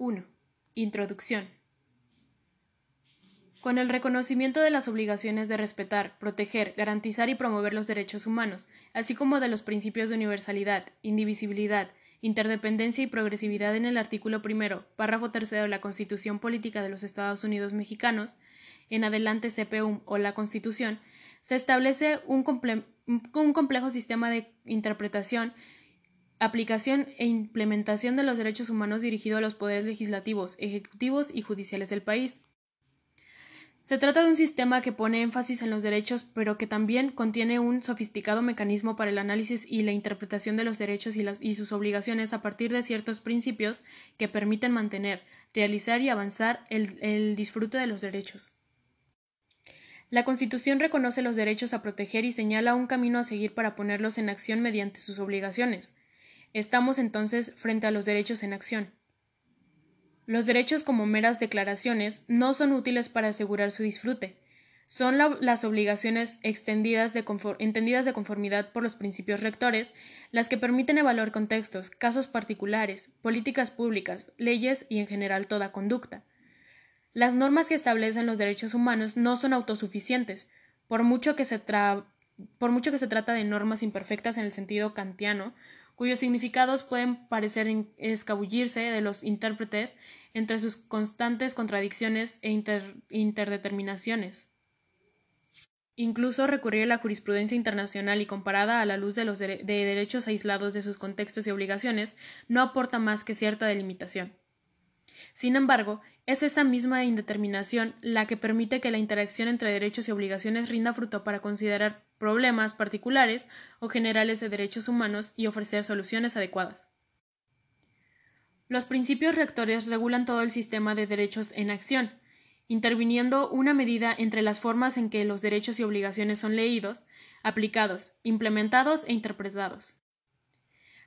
1. Introducción. Con el reconocimiento de las obligaciones de respetar, proteger, garantizar y promover los derechos humanos, así como de los principios de universalidad, indivisibilidad, interdependencia y progresividad en el artículo primero, párrafo tercero de la Constitución Política de los Estados Unidos Mexicanos, en adelante CPUM o la Constitución, se establece un, un complejo sistema de interpretación aplicación e implementación de los derechos humanos dirigido a los poderes legislativos, ejecutivos y judiciales del país. Se trata de un sistema que pone énfasis en los derechos, pero que también contiene un sofisticado mecanismo para el análisis y la interpretación de los derechos y, sus obligaciones a partir de ciertos principios que permiten mantener, realizar y avanzar el disfrute de los derechos. La Constitución reconoce los derechos a proteger y señala un camino a seguir para ponerlos en acción mediante sus obligaciones. Estamos entonces frente a los derechos en acción. Los derechos como meras declaraciones no son útiles para asegurar su disfrute. Son las obligaciones extendidas de entendidas de conformidad por los principios rectores las que permiten evaluar contextos, casos particulares, políticas públicas, leyes y en general toda conducta. Las normas que establecen los derechos humanos no son autosuficientes, por mucho que se, por mucho que se trata de normas imperfectas en el sentido kantiano, cuyos significados pueden parecer escabullirse de los intérpretes entre sus constantes contradicciones e interdeterminaciones. Incluso recurrir a la jurisprudencia internacional y comparada a la luz de los de derechos aislados de sus contextos y obligaciones no aporta más que cierta delimitación. Sin embargo, es esa misma indeterminación la que permite que la interacción entre derechos y obligaciones rinda fruto para considerar problemas particulares o generales de derechos humanos y ofrecer soluciones adecuadas. Los principios rectores regulan todo el sistema de derechos en acción, interviniendo una medida entre las formas en que los derechos y obligaciones son leídos, aplicados, implementados e interpretados.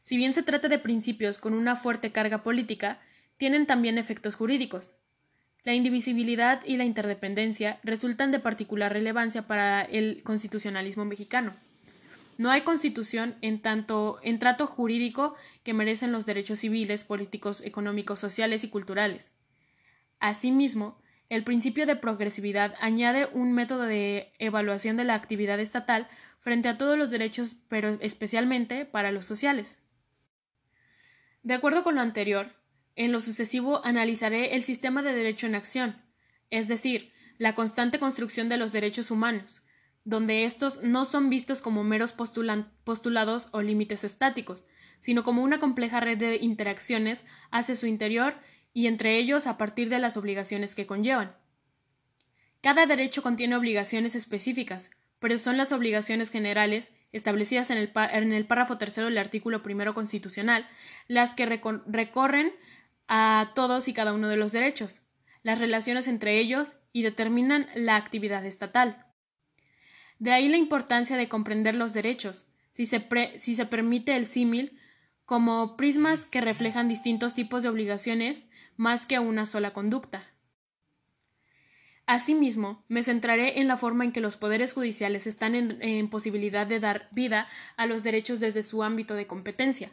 Si bien se trata de principios con una fuerte carga política, tienen también efectos jurídicos. La indivisibilidad y la interdependencia resultan de particular relevancia para el constitucionalismo mexicano. No hay constitución en tanto en trato jurídico que merecen los derechos civiles, políticos, económicos, sociales y culturales. Asimismo, el principio de progresividad añade un método de evaluación de la actividad estatal frente a todos los derechos, pero especialmente para los sociales. De acuerdo con lo anterior, en lo sucesivo analizaré el sistema de derecho en acción, es decir, la constante construcción de los derechos humanos, donde estos no son vistos como meros postulados o límites estáticos, sino como una compleja red de interacciones hacia su interior y entre ellos a partir de las obligaciones que conllevan. Cada derecho contiene obligaciones específicas, pero son las obligaciones generales establecidas en el, en el párrafo tercero del artículo primero constitucional las que recorren a todos y cada uno de los derechos, las relaciones entre ellos y determinan la actividad estatal. De ahí la importancia de comprender los derechos, si se, si se permite el símil, como prismas que reflejan distintos tipos de obligaciones más que una sola conducta. Asimismo, me centraré en la forma en que los poderes judiciales están en posibilidad de dar vida a los derechos desde su ámbito de competencia,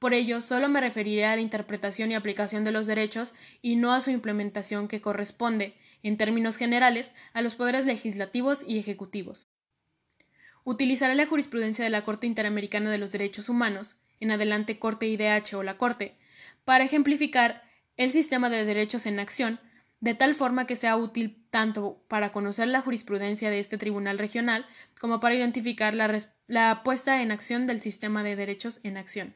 por ello, solo me referiré a la interpretación y aplicación de los derechos y no a su implementación que corresponde, en términos generales, a los poderes legislativos y ejecutivos. Utilizaré la jurisprudencia de la Corte Interamericana de los Derechos Humanos, en adelante Corte IDH o la Corte, para ejemplificar el sistema de derechos en acción, de tal forma que sea útil tanto para conocer la jurisprudencia de este tribunal regional como para identificar la, la puesta en acción del sistema de derechos en acción.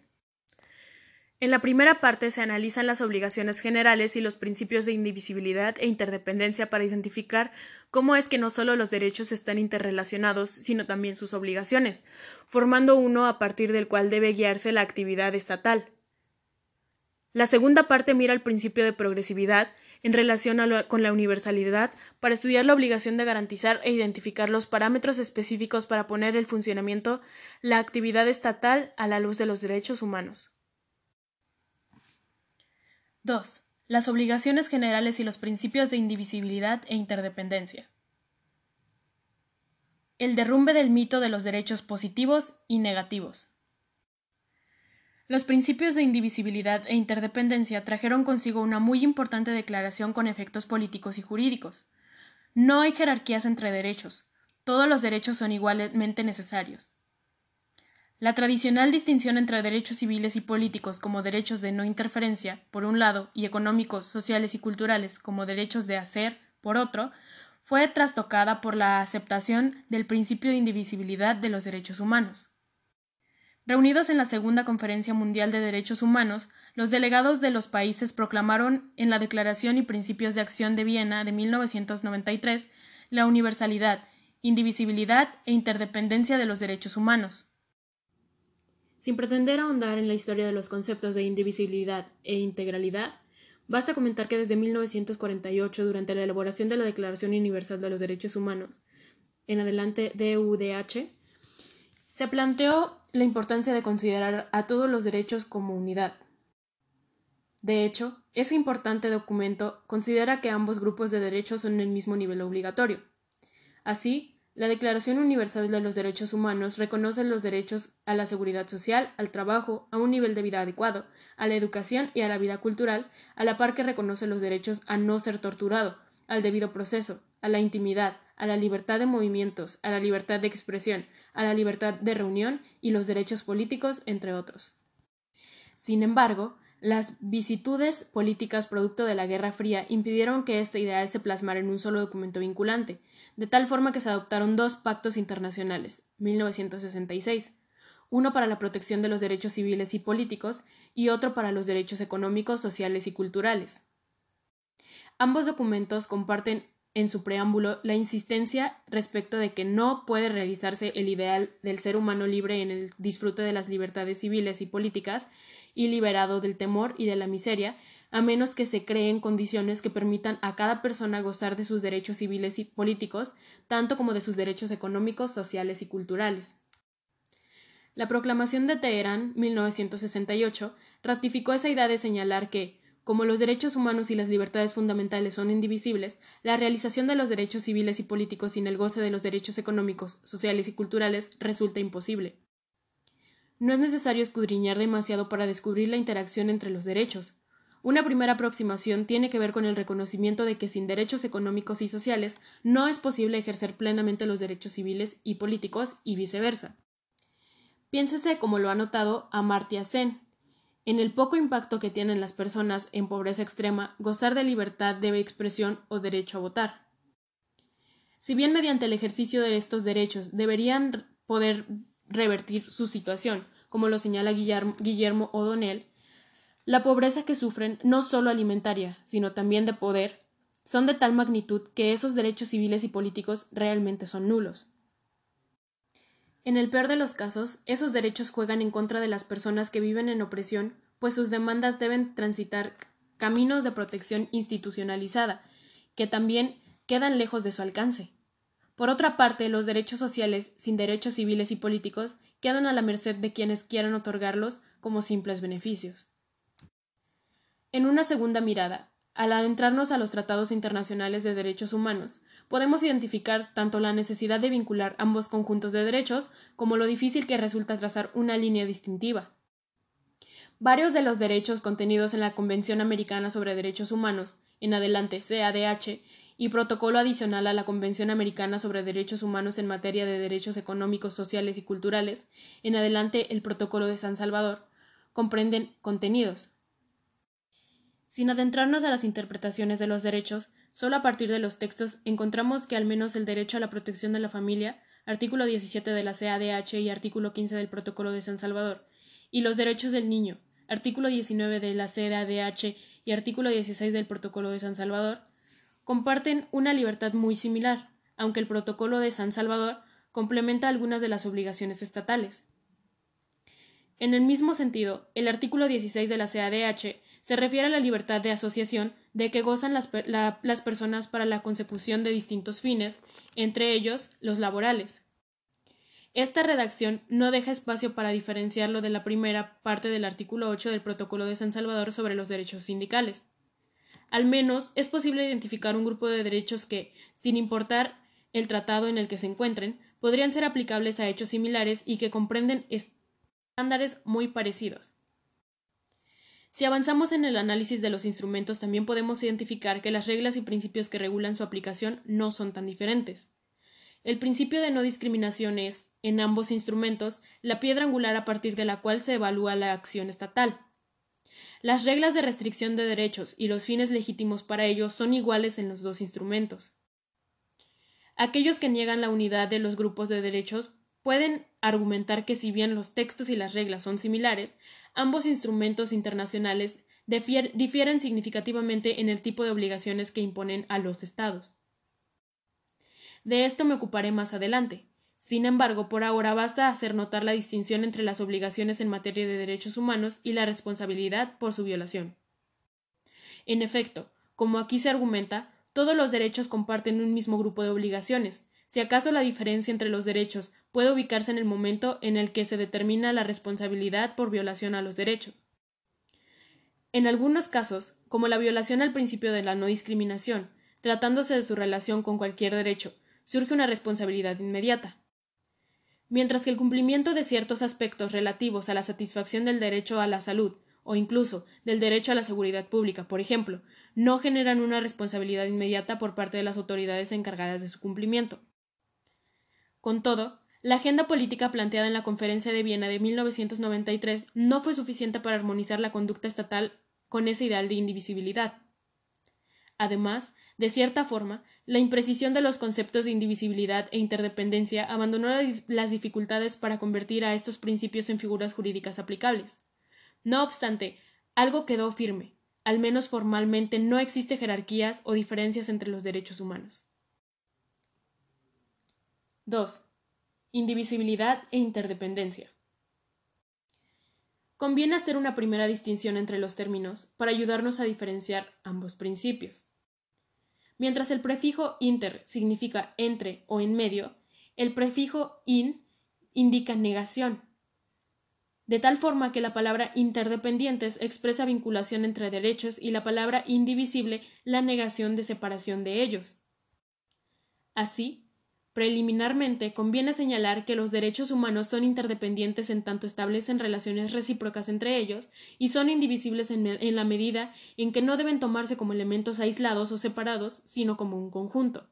En la primera parte se analizan las obligaciones generales y los principios de indivisibilidad e interdependencia para identificar cómo es que no solo los derechos están interrelacionados, sino también sus obligaciones, formando uno a partir del cual debe guiarse la actividad estatal. La segunda parte mira el principio de progresividad en relación con la universalidad para estudiar la obligación de garantizar e identificar los parámetros específicos para poner en funcionamiento la actividad estatal a la luz de los derechos humanos. 2. Las obligaciones generales y los principios de indivisibilidad e interdependencia. El derrumbe del mito de los derechos positivos y negativos. Los principios de indivisibilidad e interdependencia trajeron consigo una muy importante declaración con efectos políticos y jurídicos. No hay jerarquías entre derechos. Todos los derechos son igualmente necesarios. La tradicional distinción entre derechos civiles y políticos como derechos de no interferencia, por un lado, y económicos, sociales y culturales como derechos de hacer, por otro, fue trastocada por la aceptación del principio de indivisibilidad de los derechos humanos. Reunidos en la Segunda Conferencia Mundial de Derechos Humanos, los delegados de los países proclamaron en la Declaración y Principios de Acción de Viena de 1993 la universalidad, indivisibilidad e interdependencia de los derechos humanos. Sin pretender ahondar en la historia de los conceptos de indivisibilidad e integralidad, basta comentar que desde 1948, durante la elaboración de la Declaración Universal de los Derechos Humanos, en adelante DUDH, se planteó la importancia de considerar a todos los derechos como unidad. De hecho, ese importante documento considera que ambos grupos de derechos son el mismo nivel obligatorio. Así, la Declaración Universal de los Derechos Humanos reconoce los derechos a la seguridad social, al trabajo, a un nivel de vida adecuado, a la educación y a la vida cultural, a la par que reconoce los derechos a no ser torturado, al debido proceso, a la intimidad, a la libertad de movimientos, a la libertad de expresión, a la libertad de reunión y los derechos políticos, entre otros. Sin embargo, las vicitudes políticas producto de la Guerra Fría impidieron que este ideal se plasmara en un solo documento vinculante, de tal forma que se adoptaron dos pactos internacionales, 1966, uno para la protección de los derechos civiles y políticos y otro para los derechos económicos, sociales y culturales. Ambos documentos comparten en su preámbulo la insistencia respecto de que no puede realizarse el ideal del ser humano libre en el disfrute de las libertades civiles y políticas y liberado del temor y de la miseria, a menos que se creen condiciones que permitan a cada persona gozar de sus derechos civiles y políticos, tanto como de sus derechos económicos, sociales y culturales. La proclamación de Teherán 1968 ratificó esa idea de señalar que como los derechos humanos y las libertades fundamentales son indivisibles, la realización de los derechos civiles y políticos sin el goce de los derechos económicos, sociales y culturales resulta imposible. No es necesario escudriñar demasiado para descubrir la interacción entre los derechos. Una primera aproximación tiene que ver con el reconocimiento de que sin derechos económicos y sociales no es posible ejercer plenamente los derechos civiles y políticos y viceversa. Piénsese, como lo ha notado Amartya Sen, en el poco impacto que tienen las personas en pobreza extrema gozar de libertad de expresión o derecho a votar. Si bien mediante el ejercicio de estos derechos deberían poder revertir su situación, como lo señala Guillermo O'Donnell, la pobreza que sufren, no solo alimentaria, sino también de poder, son de tal magnitud que esos derechos civiles y políticos realmente son nulos. En el peor de los casos, esos derechos juegan en contra de las personas que viven en opresión, pues sus demandas deben transitar caminos de protección institucionalizada, que también quedan lejos de su alcance. Por otra parte, los derechos sociales, sin derechos civiles y políticos, quedan a la merced de quienes quieran otorgarlos como simples beneficios. En una segunda mirada, al adentrarnos a los tratados internacionales de derechos humanos, podemos identificar tanto la necesidad de vincular ambos conjuntos de derechos como lo difícil que resulta trazar una línea distintiva. Varios de los derechos contenidos en la Convención Americana sobre Derechos Humanos, en adelante CADH, y protocolo adicional a la Convención Americana sobre Derechos Humanos en materia de derechos económicos, sociales y culturales, en adelante el Protocolo de San Salvador, comprenden contenidos. Sin adentrarnos a las interpretaciones de los derechos, Solo a partir de los textos encontramos que al menos el derecho a la protección de la familia, artículo 17 de la CADH y artículo 15 del Protocolo de San Salvador, y los derechos del niño, artículo 19 de la CADH y artículo 16 del Protocolo de San Salvador, comparten una libertad muy similar, aunque el Protocolo de San Salvador complementa algunas de las obligaciones estatales. En el mismo sentido, el artículo 16 de la CADH se refiere a la libertad de asociación de que gozan las, las personas para la consecución de distintos fines, entre ellos los laborales. Esta redacción no deja espacio para diferenciarlo de la primera parte del artículo 8 del Protocolo de San Salvador sobre los derechos sindicales. Al menos es posible identificar un grupo de derechos que, sin importar el tratado en el que se encuentren, podrían ser aplicables a hechos similares y que comprenden estándares muy parecidos. Si avanzamos en el análisis de los instrumentos, también podemos identificar que las reglas y principios que regulan su aplicación no son tan diferentes. El principio de no discriminación es, en ambos instrumentos, la piedra angular a partir de la cual se evalúa la acción estatal. Las reglas de restricción de derechos y los fines legítimos para ello son iguales en los dos instrumentos. Aquellos que niegan la unidad de los grupos de derechos pueden argumentar que si bien los textos y las reglas son similares, ambos instrumentos internacionales difieren significativamente en el tipo de obligaciones que imponen a los Estados. De esto me ocuparé más adelante. Sin embargo, por ahora basta hacer notar la distinción entre las obligaciones en materia de derechos humanos y la responsabilidad por su violación. En efecto, como aquí se argumenta, todos los derechos comparten un mismo grupo de obligaciones. Si acaso la diferencia entre los derechos puede ubicarse en el momento en el que se determina la responsabilidad por violación a los derechos. En algunos casos, como la violación al principio de la no discriminación, tratándose de su relación con cualquier derecho, surge una responsabilidad inmediata. Mientras que el cumplimiento de ciertos aspectos relativos a la satisfacción del derecho a la salud o incluso del derecho a la seguridad pública, por ejemplo, no generan una responsabilidad inmediata por parte de las autoridades encargadas de su cumplimiento. Con todo, la agenda política planteada en la Conferencia de Viena de 1993 no fue suficiente para armonizar la conducta estatal con ese ideal de indivisibilidad. Además, de cierta forma, la imprecisión de los conceptos de indivisibilidad e interdependencia abandonó las dificultades para convertir a estos principios en figuras jurídicas aplicables. No obstante, algo quedó firme. Al menos formalmente no existe jerarquías o diferencias entre los derechos humanos. 2. Indivisibilidad e interdependencia. Conviene hacer una primera distinción entre los términos para ayudarnos a diferenciar ambos principios. Mientras el prefijo inter significa entre o en medio, el prefijo in indica negación. De tal forma que la palabra interdependientes expresa vinculación entre derechos y la palabra indivisible la negación de separación de ellos. Así, Preliminarmente, conviene señalar que los derechos humanos son interdependientes en tanto establecen relaciones recíprocas entre ellos y son indivisibles en, la medida en que no deben tomarse como elementos aislados o separados, sino como un conjunto.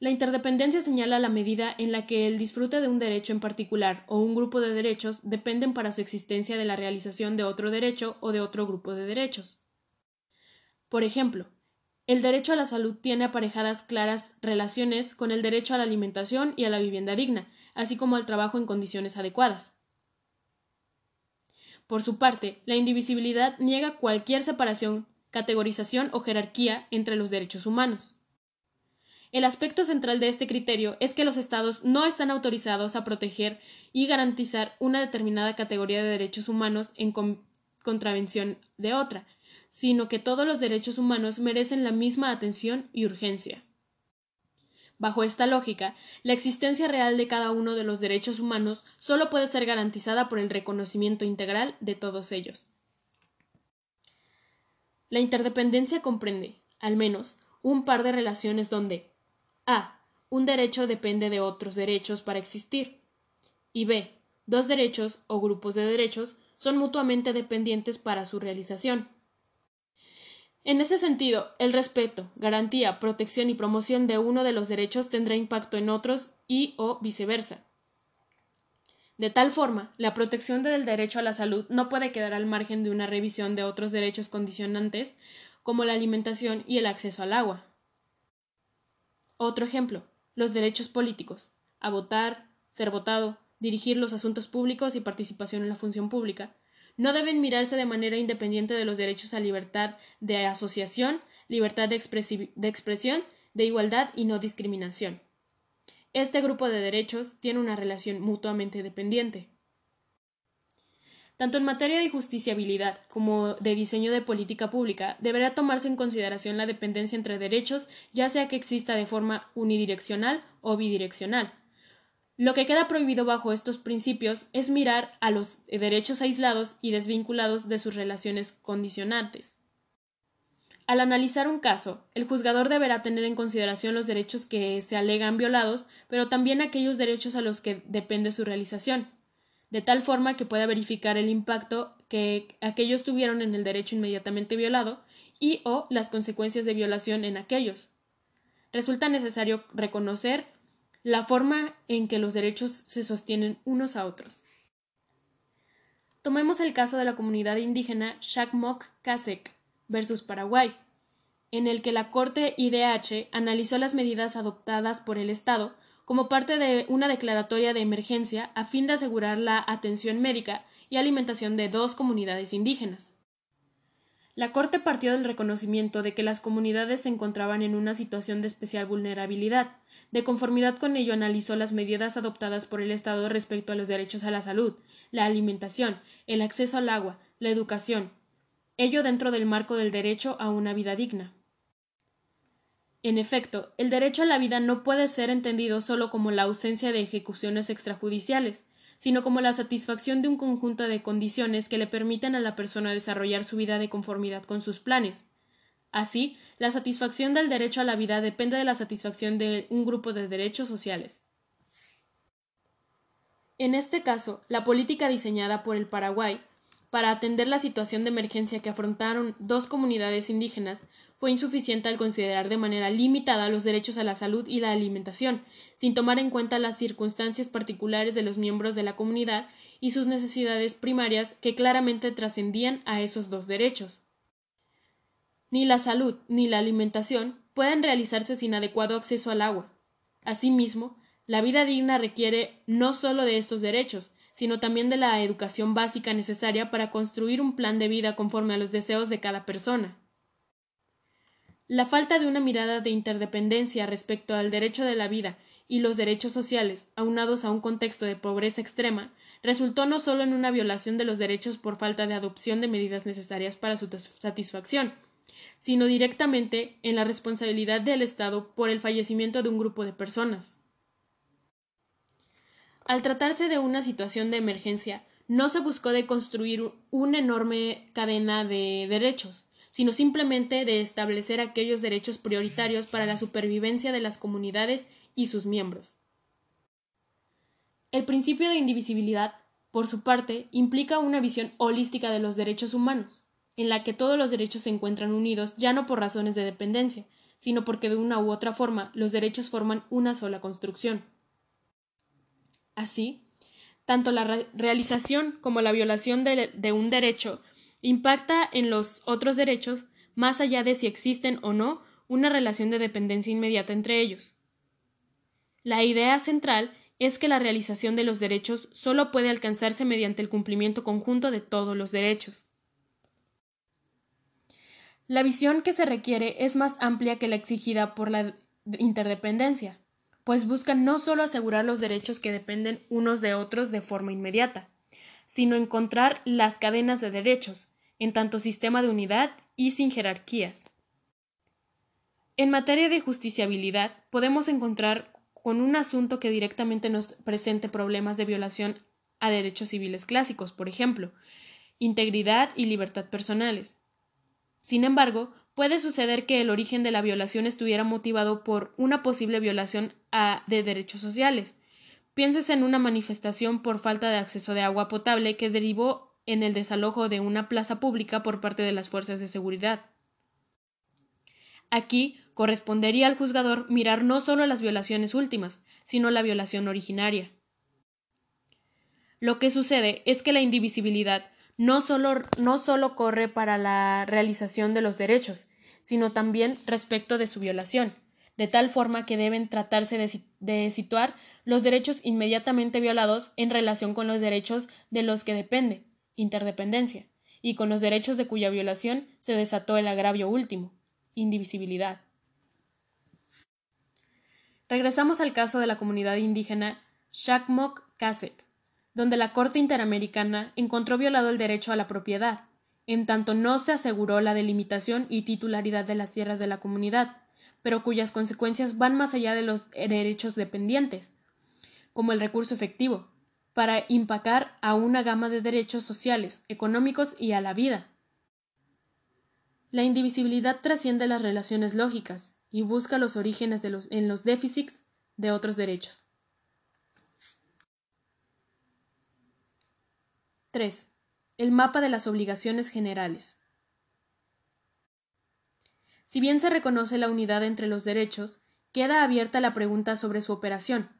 La interdependencia señala la medida en la que el disfrute de un derecho en particular o un grupo de derechos dependen para su existencia de la realización de otro derecho o de otro grupo de derechos. Por ejemplo, el derecho a la salud tiene aparejadas claras relaciones con el derecho a la alimentación y a la vivienda digna, así como al trabajo en condiciones adecuadas. Por su parte, la indivisibilidad niega cualquier separación, categorización o jerarquía entre los derechos humanos. El aspecto central de este criterio es que los Estados no están autorizados a proteger y garantizar una determinada categoría de derechos humanos en contravención de otra, sino que todos los derechos humanos merecen la misma atención y urgencia. Bajo esta lógica, la existencia real de cada uno de los derechos humanos solo puede ser garantizada por el reconocimiento integral de todos ellos. La interdependencia comprende, al menos, un par de relaciones donde a. Un derecho depende de otros derechos para existir y b. Dos derechos o grupos de derechos son mutuamente dependientes para su realización. En ese sentido, el respeto, garantía, protección y promoción de uno de los derechos tendrá impacto en otros y o viceversa. De tal forma, la protección del derecho a la salud no puede quedar al margen de una revisión de otros derechos condicionantes como la alimentación y el acceso al agua. Otro ejemplo, los derechos políticos, a votar, ser votado, dirigir los asuntos públicos y participación en la función pública, no deben mirarse de manera independiente de los derechos a libertad de asociación, libertad de, expresión, de igualdad y no discriminación. Este grupo de derechos tiene una relación mutuamente dependiente. Tanto en materia de justiciabilidad como de diseño de política pública, deberá tomarse en consideración la dependencia entre derechos, ya sea que exista de forma unidireccional o bidireccional, lo que queda prohibido bajo estos principios es mirar a los derechos aislados y desvinculados de sus relaciones condicionantes. Al analizar un caso, el juzgador deberá tener en consideración los derechos que se alegan violados, pero también aquellos derechos a los que depende su realización, de tal forma que pueda verificar el impacto que aquellos tuvieron en el derecho inmediatamente violado y o las consecuencias de violación en aquellos. Resulta necesario reconocer la forma en que los derechos se sostienen unos a otros. Tomemos el caso de la comunidad indígena Shakmok Kasek versus Paraguay, en el que la Corte IDH analizó las medidas adoptadas por el Estado como parte de una declaratoria de emergencia a fin de asegurar la atención médica y alimentación de dos comunidades indígenas. La Corte partió del reconocimiento de que las comunidades se encontraban en una situación de especial vulnerabilidad. De conformidad con ello analizó las medidas adoptadas por el Estado respecto a los derechos a la salud, la alimentación, el acceso al agua, la educación, ello dentro del marco del derecho a una vida digna. En efecto, el derecho a la vida no puede ser entendido solo como la ausencia de ejecuciones extrajudiciales, sino como la satisfacción de un conjunto de condiciones que le permitan a la persona desarrollar su vida de conformidad con sus planes. Así, la satisfacción del derecho a la vida depende de la satisfacción de un grupo de derechos sociales. En este caso, la política diseñada por el Paraguay para atender la situación de emergencia que afrontaron dos comunidades indígenas fue insuficiente al considerar de manera limitada los derechos a la salud y la alimentación, sin tomar en cuenta las circunstancias particulares de los miembros de la comunidad y sus necesidades primarias que claramente trascendían a esos dos derechos. Ni la salud ni la alimentación pueden realizarse sin adecuado acceso al agua. Asimismo, la vida digna requiere no solo de estos derechos, sino también de la educación básica necesaria para construir un plan de vida conforme a los deseos de cada persona. La falta de una mirada de interdependencia respecto al derecho de la vida y los derechos sociales, aunados a un contexto de pobreza extrema, resultó no solo en una violación de los derechos por falta de adopción de medidas necesarias para su satisfacción, sino directamente en la responsabilidad del Estado por el fallecimiento de un grupo de personas. Al tratarse de una situación de emergencia, no se buscó de construir una enorme cadena de derechos, sino simplemente de establecer aquellos derechos prioritarios para la supervivencia de las comunidades y sus miembros. El principio de indivisibilidad, por su parte, implica una visión holística de los derechos humanos, en la que todos los derechos se encuentran unidos ya no por razones de dependencia, sino porque de una u otra forma los derechos forman una sola construcción. Así, tanto la realización como la violación de, de un derecho impacta en los otros derechos más allá de si existen o no una relación de dependencia inmediata entre ellos. La idea central es que la realización de los derechos solo puede alcanzarse mediante el cumplimiento conjunto de todos los derechos. La visión que se requiere es más amplia que la exigida por la interdependencia pues buscan no solo asegurar los derechos que dependen unos de otros de forma inmediata, sino encontrar las cadenas de derechos, en tanto sistema de unidad y sin jerarquías. En materia de justiciabilidad, podemos encontrar con un asunto que directamente nos presente problemas de violación a derechos civiles clásicos, por ejemplo, integridad y libertad personales. Sin embargo, puede suceder que el origen de la violación estuviera motivado por una posible violación a, de derechos sociales. Pienses en una manifestación por falta de acceso de agua potable que derivó en el desalojo de una plaza pública por parte de las fuerzas de seguridad. Aquí correspondería al juzgador mirar no solo las violaciones últimas, sino la violación originaria. Lo que sucede es que la indivisibilidad no solo, no solo corre para la realización de los derechos, sino también respecto de su violación, de tal forma que deben tratarse de, de situar los derechos inmediatamente violados en relación con los derechos de los que depende, interdependencia, y con los derechos de cuya violación se desató el agravio último, indivisibilidad. Regresamos al caso de la comunidad indígena Shakmok Kasek, donde la Corte Interamericana encontró violado el derecho a la propiedad, en tanto no se aseguró la delimitación y titularidad de las tierras de la comunidad, pero cuyas consecuencias van más allá de los derechos dependientes, como el recurso efectivo, para impacar a una gama de derechos sociales, económicos y a la vida. La indivisibilidad trasciende las relaciones lógicas y busca los orígenes en los déficits de otros derechos. 3. El mapa de las obligaciones generales. Si bien se reconoce la unidad entre los derechos, queda abierta la pregunta sobre su operación.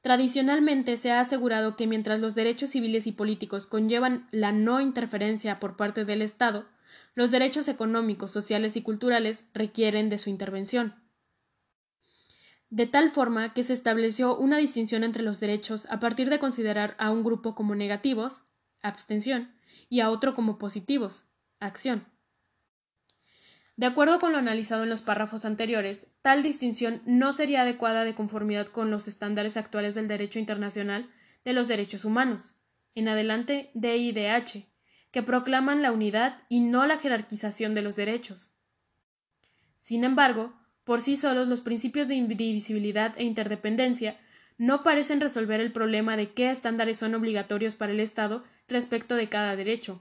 Tradicionalmente se ha asegurado que mientras los derechos civiles y políticos conllevan la no interferencia por parte del Estado, los derechos económicos, sociales y culturales requieren de su intervención. De tal forma que se estableció una distinción entre los derechos a partir de considerar a un grupo como negativos, abstención, y a otro como positivos, acción. De acuerdo con lo analizado en los párrafos anteriores, tal distinción no sería adecuada de conformidad con los estándares actuales del derecho internacional de los derechos humanos, en adelante DIDH, que proclaman la unidad y no la jerarquización de los derechos. Sin embargo, por sí solos los principios de indivisibilidad e interdependencia no parecen resolver el problema de qué estándares son obligatorios para el Estado respecto de cada derecho.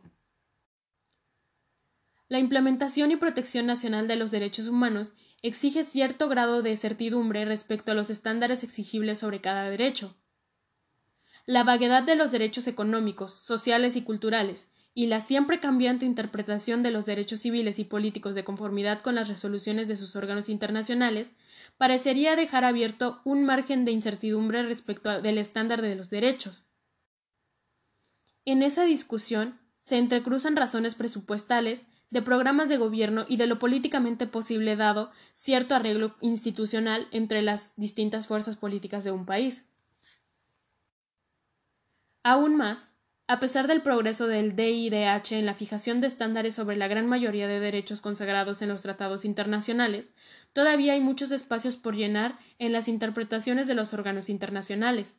La implementación y protección nacional de los derechos humanos exige cierto grado de certidumbre respecto a los estándares exigibles sobre cada derecho. La vaguedad de los derechos económicos, sociales y culturales, y la siempre cambiante interpretación de los derechos civiles y políticos de conformidad con las resoluciones de sus órganos internacionales parecería dejar abierto un margen de incertidumbre respecto del estándar de los derechos. En esa discusión se entrecruzan razones presupuestales, de programas de gobierno y de lo políticamente posible dado cierto arreglo institucional entre las distintas fuerzas políticas de un país. Aún más, a pesar del progreso del DIDH en la fijación de estándares sobre la gran mayoría de derechos consagrados en los tratados internacionales, todavía hay muchos espacios por llenar en las interpretaciones de los órganos internacionales.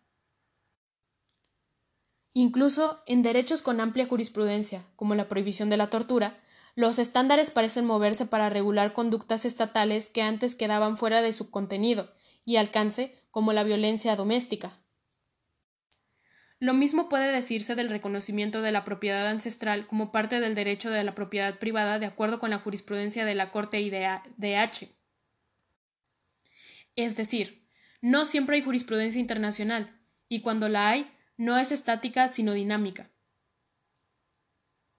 Incluso en derechos con amplia jurisprudencia, como la prohibición de la tortura, los estándares parecen moverse para regular conductas estatales que antes quedaban fuera de su contenido y alcance, como la violencia doméstica. Lo mismo puede decirse del reconocimiento de la propiedad ancestral como parte del derecho de la propiedad privada de acuerdo con la jurisprudencia de la Corte IDH. Es decir, no siempre hay jurisprudencia internacional, y cuando la hay, no es estática sino dinámica.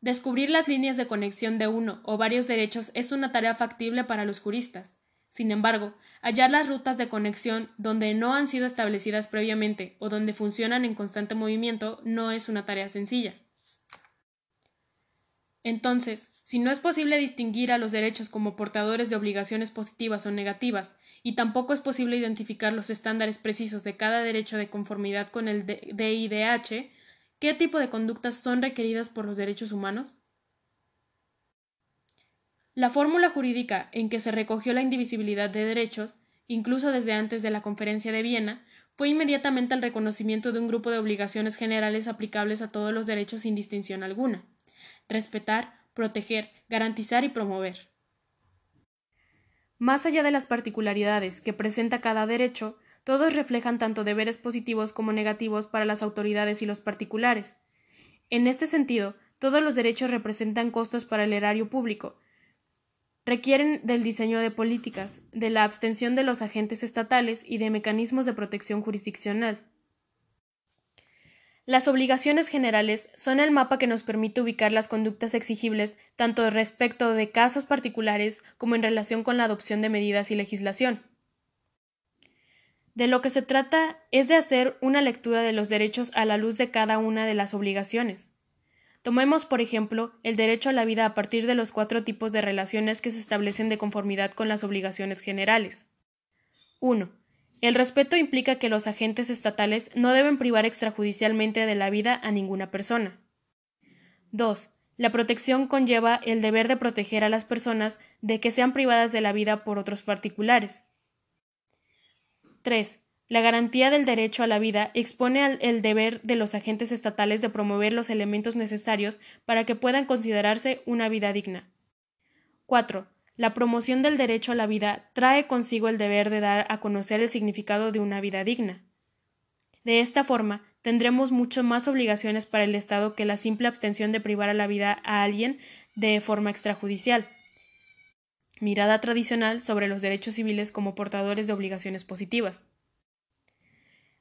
Descubrir las líneas de conexión de uno o varios derechos es una tarea factible para los juristas. Sin embargo, hallar las rutas de conexión donde no han sido establecidas previamente o donde funcionan en constante movimiento no es una tarea sencilla. Entonces, si no es posible distinguir a los derechos como portadores de obligaciones positivas o negativas, y tampoco es posible identificar los estándares precisos de cada derecho de conformidad con el DIDH, ¿qué tipo de conductas son requeridas por los derechos humanos? La fórmula jurídica en que se recogió la indivisibilidad de derechos, incluso desde antes de la Conferencia de Viena, fue inmediatamente el reconocimiento de un grupo de obligaciones generales aplicables a todos los derechos sin distinción alguna respetar, proteger, garantizar y promover. Más allá de las particularidades que presenta cada derecho, todos reflejan tanto deberes positivos como negativos para las autoridades y los particulares. En este sentido, todos los derechos representan costos para el erario público, requieren del diseño de políticas, de la abstención de los agentes estatales y de mecanismos de protección jurisdiccional. Las obligaciones generales son el mapa que nos permite ubicar las conductas exigibles tanto respecto de casos particulares como en relación con la adopción de medidas y legislación. De lo que se trata es de hacer una lectura de los derechos a la luz de cada una de las obligaciones. Tomemos, por ejemplo, el derecho a la vida a partir de los cuatro tipos de relaciones que se establecen de conformidad con las obligaciones generales. 1. El respeto implica que los agentes estatales no deben privar extrajudicialmente de la vida a ninguna persona. 2. La protección conlleva el deber de proteger a las personas de que sean privadas de la vida por otros particulares. 3. La garantía del derecho a la vida expone el deber de los agentes estatales de promover los elementos necesarios para que puedan considerarse una vida digna. 4. La promoción del derecho a la vida trae consigo el deber de dar a conocer el significado de una vida digna. De esta forma, tendremos mucho más obligaciones para el Estado que la simple abstención de privar a la vida a alguien de forma extrajudicial. Mirada tradicional sobre los derechos civiles como portadores de obligaciones positivas.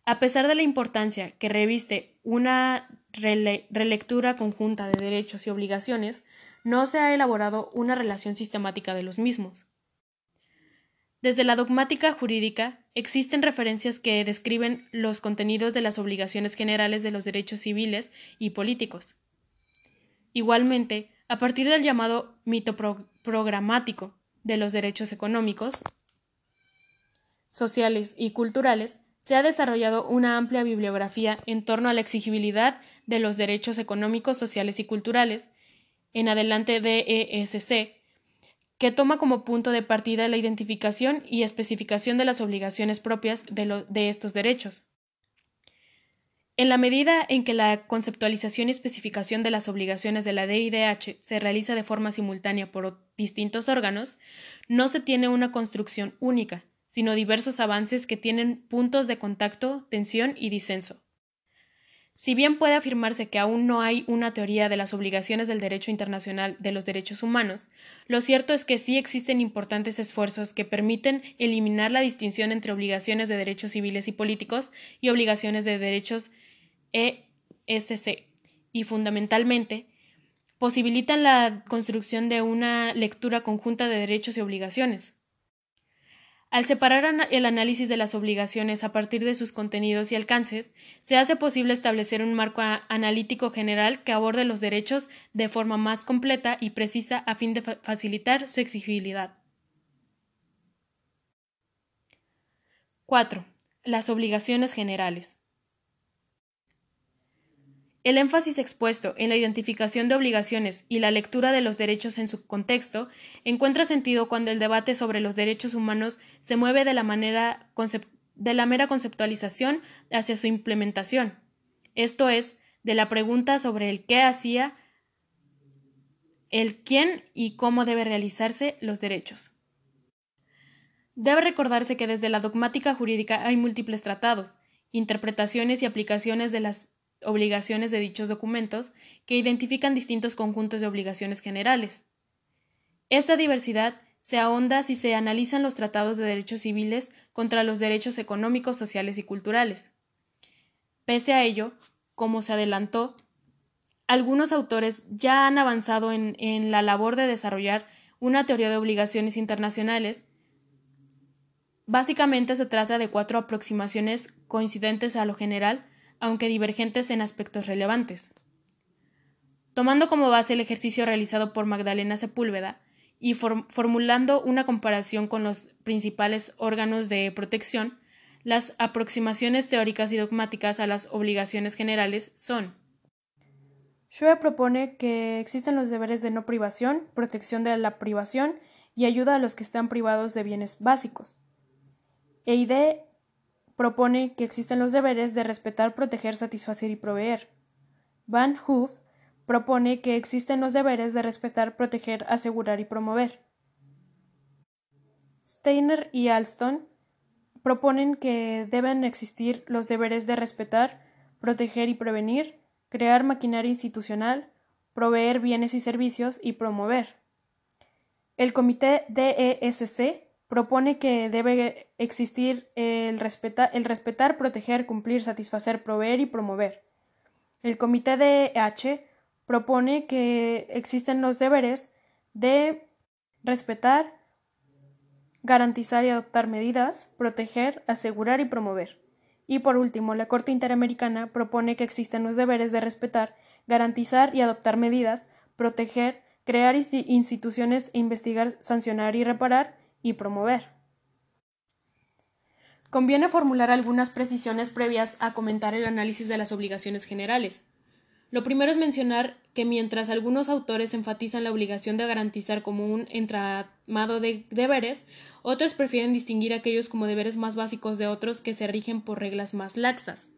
A pesar de la importancia que reviste una relectura conjunta de derechos y obligaciones, no se ha elaborado una relación sistemática de los mismos. Desde la dogmática jurídica existen referencias que describen los contenidos de las obligaciones generales de los derechos civiles y políticos. Igualmente, a partir del llamado mito programático de los derechos económicos, sociales y culturales, se ha desarrollado una amplia bibliografía en torno a la exigibilidad de los derechos económicos, sociales y culturales, en adelante DESC, que toma como punto de partida la identificación y especificación de las obligaciones propias de, de estos derechos. En la medida en que la conceptualización y especificación de las obligaciones de la DIDH se realiza de forma simultánea por distintos órganos, no se tiene una construcción única, sino diversos avances que tienen puntos de contacto, tensión y disenso. Si bien puede afirmarse que aún no hay una teoría de las obligaciones del derecho internacional de los derechos humanos, lo cierto es que sí existen importantes esfuerzos que permiten eliminar la distinción entre obligaciones de derechos civiles y políticos y obligaciones de derechos ESC, y fundamentalmente posibilitan la construcción de una lectura conjunta de derechos y obligaciones. Al separar el análisis de las obligaciones a partir de sus contenidos y alcances, se hace posible establecer un marco analítico general que aborde los derechos de forma más completa y precisa a fin de facilitar su exigibilidad. 4. Las obligaciones generales. El énfasis expuesto en la identificación de obligaciones y la lectura de los derechos en su contexto encuentra sentido cuando el debate sobre los derechos humanos se mueve de la, manera de la mera conceptualización hacia su implementación, esto es, de la pregunta sobre el qué hacía, el quién y cómo debe realizarse los derechos. Debe recordarse que desde la dogmática jurídica hay múltiples tratados, interpretaciones y aplicaciones de las obligaciones de dichos documentos que identifican distintos conjuntos de obligaciones generales. Esta diversidad se ahonda si se analizan los tratados de derechos civiles contra los derechos económicos, sociales y culturales. Pese a ello, como se adelantó, algunos autores ya han avanzado en, en la labor de desarrollar una teoría de obligaciones internacionales. Básicamente se trata de cuatro aproximaciones coincidentes a lo general aunque divergentes en aspectos relevantes. Tomando como base el ejercicio realizado por Magdalena Sepúlveda y formulando una comparación con los principales órganos de protección, las aproximaciones teóricas y dogmáticas a las obligaciones generales son Schue propone que existen los deberes de no privación, protección de la privación y ayuda a los que están privados de bienes básicos. EID propone que existen los deberes de respetar, proteger, satisfacer y proveer. Van Hoof propone que existen los deberes de respetar, proteger, asegurar y promover. Steiner y Alston proponen que deben existir los deberes de respetar, proteger y prevenir, crear maquinaria institucional, proveer bienes y servicios y promover. El Comité DESC propone que debe existir el, respetar, proteger, cumplir, satisfacer, proveer y promover. El Comité de H propone que existen los deberes de respetar, garantizar y adoptar medidas, proteger, asegurar y promover. Y por último, la Corte Interamericana propone que existen los deberes de respetar, garantizar y adoptar medidas, proteger, crear instituciones, investigar, sancionar y reparar, y promover. Conviene formular algunas precisiones previas a comentar el análisis de las obligaciones generales. Lo primero es mencionar que mientras algunos autores enfatizan la obligación de garantizar como un entramado de deberes, otros prefieren distinguir aquellos como deberes más básicos de otros que se rigen por reglas más laxas.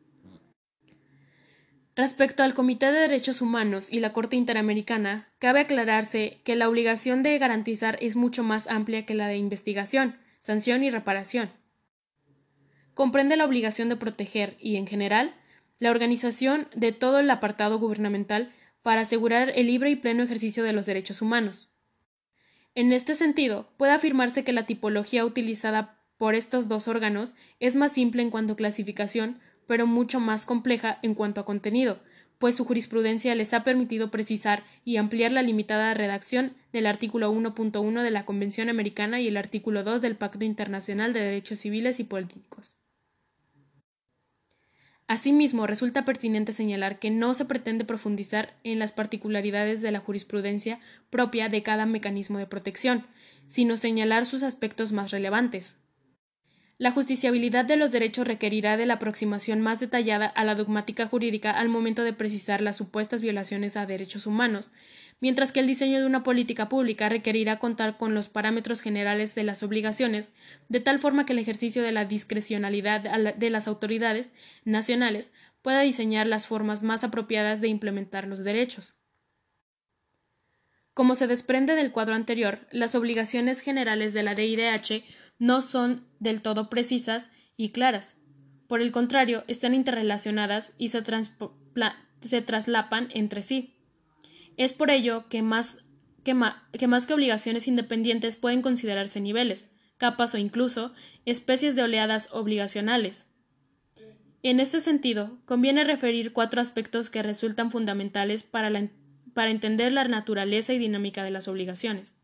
Respecto al Comité de Derechos Humanos y la Corte Interamericana, cabe aclararse que la obligación de garantizar es mucho más amplia que la de investigación, sanción y reparación. Comprende la obligación de proteger y, en general, la organización de todo el apartado gubernamental para asegurar el libre y pleno ejercicio de los derechos humanos. En este sentido, puede afirmarse que la tipología utilizada por estos dos órganos es más simple en cuanto a clasificación pero mucho más compleja en cuanto a contenido, pues su jurisprudencia les ha permitido precisar y ampliar la limitada redacción del artículo 1.1 de la Convención Americana y el artículo 2 del Pacto Internacional de Derechos Civiles y Políticos. Asimismo, resulta pertinente señalar que no se pretende profundizar en las particularidades de la jurisprudencia propia de cada mecanismo de protección, sino señalar sus aspectos más relevantes. La justiciabilidad de los derechos requerirá de la aproximación más detallada a la dogmática jurídica al momento de precisar las supuestas violaciones a derechos humanos, mientras que el diseño de una política pública requerirá contar con los parámetros generales de las obligaciones, de tal forma que el ejercicio de la discrecionalidad de las autoridades nacionales pueda diseñar las formas más apropiadas de implementar los derechos. Como se desprende del cuadro anterior, las obligaciones generales de la DIDH no son del todo precisas y claras. Por el contrario, están interrelacionadas y se, traslapan entre sí. Es por ello que más que, que más que obligaciones independientes pueden considerarse niveles, capas o incluso especies de oleadas obligacionales. En este sentido, conviene referir cuatro aspectos que resultan fundamentales para, para entender la naturaleza y dinámica de las obligaciones.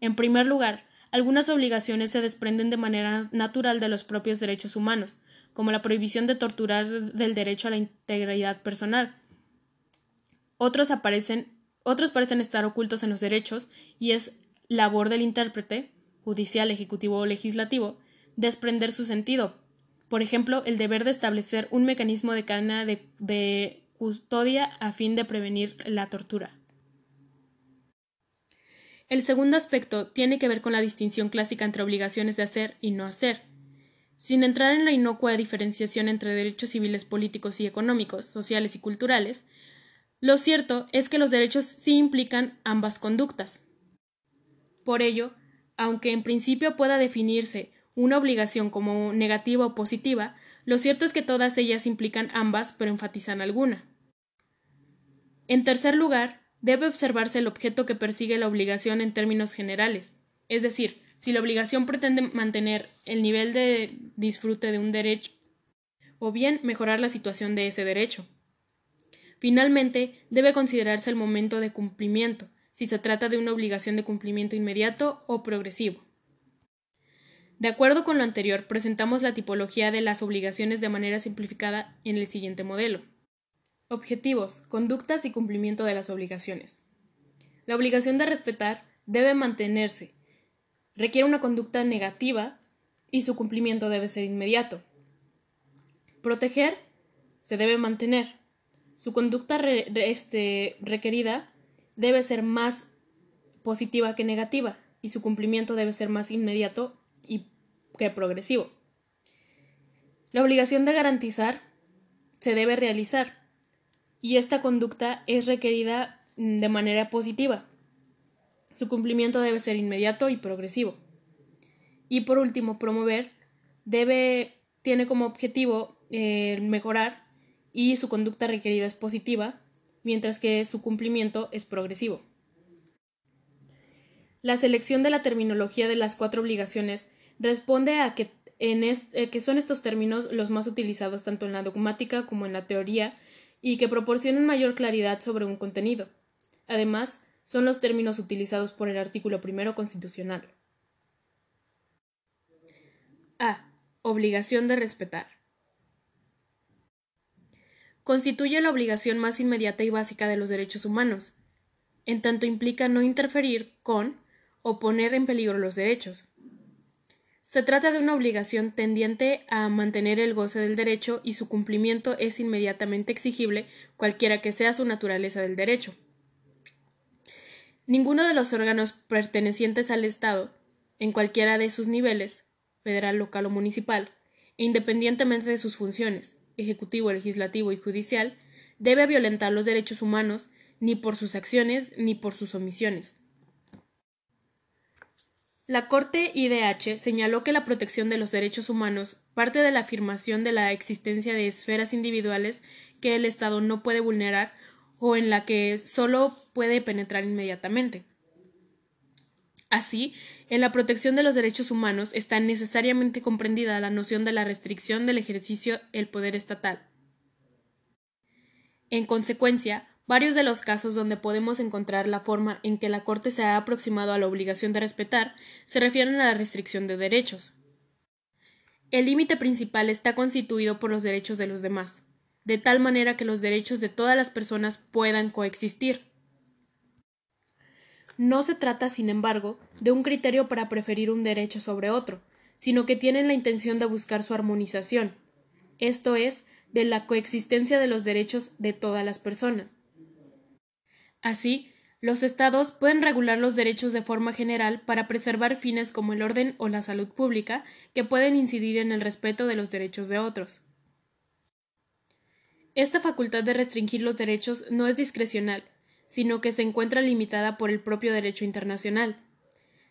En primer lugar, algunas obligaciones se desprenden de manera natural de los propios derechos humanos, como la prohibición de torturar del derecho a la integridad personal. Otros aparecen, otros parecen estar ocultos en los derechos y es labor del intérprete, judicial, ejecutivo o legislativo, desprender su sentido. Por ejemplo, el deber de establecer un mecanismo de cadena de, de custodia a fin de prevenir la tortura. El segundo aspecto tiene que ver con la distinción clásica entre obligaciones de hacer y no hacer. Sin entrar en la inocua diferenciación entre derechos civiles, políticos y económicos, sociales y culturales, lo cierto es que los derechos sí implican ambas conductas. Por ello, aunque en principio pueda definirse una obligación como negativa o positiva, lo cierto es que todas ellas implican ambas, pero enfatizan alguna. En tercer lugar, debe observarse el objeto que persigue la obligación en términos generales, es decir, si la obligación pretende mantener el nivel de disfrute de un derecho o bien mejorar la situación de ese derecho. Finalmente, debe considerarse el momento de cumplimiento, si se trata de una obligación de cumplimiento inmediato o progresivo. De acuerdo con lo anterior, presentamos la tipología de las obligaciones de manera simplificada en el siguiente modelo. Objetivos, conductas y cumplimiento de las obligaciones. La obligación de respetar debe mantenerse. Requiere una conducta negativa y su cumplimiento debe ser inmediato. Proteger se debe mantener. Su conducta este, requerida debe ser más positiva que negativa y su cumplimiento debe ser más inmediato y que progresivo. La obligación de garantizar se debe realizar y esta conducta es requerida de manera positiva. Su cumplimiento debe ser inmediato y progresivo. Y por último, promover debe tiene como objetivo eh, mejorar y su conducta requerida es positiva, mientras que su cumplimiento es progresivo. La selección de la terminología de las cuatro obligaciones responde a que, en eh, que son estos términos los más utilizados tanto en la dogmática como en la teoría y que proporcionan mayor claridad sobre un contenido. Además, son los términos utilizados por el artículo primero constitucional. A. Obligación de respetar. Constituye la obligación más inmediata y básica de los derechos humanos, en tanto implica no interferir con o poner en peligro los derechos. Se trata de una obligación tendiente a mantener el goce del derecho y su cumplimiento es inmediatamente exigible cualquiera que sea su naturaleza del derecho. Ninguno de los órganos pertenecientes al Estado, en cualquiera de sus niveles, federal, local o municipal, e independientemente de sus funciones, ejecutivo, legislativo y judicial, debe violentar los derechos humanos ni por sus acciones ni por sus omisiones. La Corte IDH señaló que la protección de los derechos humanos parte de la afirmación de la existencia de esferas individuales que el Estado no puede vulnerar o en la que solo puede penetrar inmediatamente. Así, en la protección de los derechos humanos está necesariamente comprendida la noción de la restricción del ejercicio del poder estatal. En consecuencia, varios de los casos donde podemos encontrar la forma en que la Corte se ha aproximado a la obligación de respetar se refieren a la restricción de derechos. El límite principal está constituido por los derechos de los demás, de tal manera que los derechos de todas las personas puedan coexistir. No se trata, sin embargo, de un criterio para preferir un derecho sobre otro, sino que tienen la intención de buscar su armonización, esto es, de la coexistencia de los derechos de todas las personas. Así, los Estados pueden regular los derechos de forma general para preservar fines como el orden o la salud pública que pueden incidir en el respeto de los derechos de otros. Esta facultad de restringir los derechos no es discrecional, sino que se encuentra limitada por el propio derecho internacional.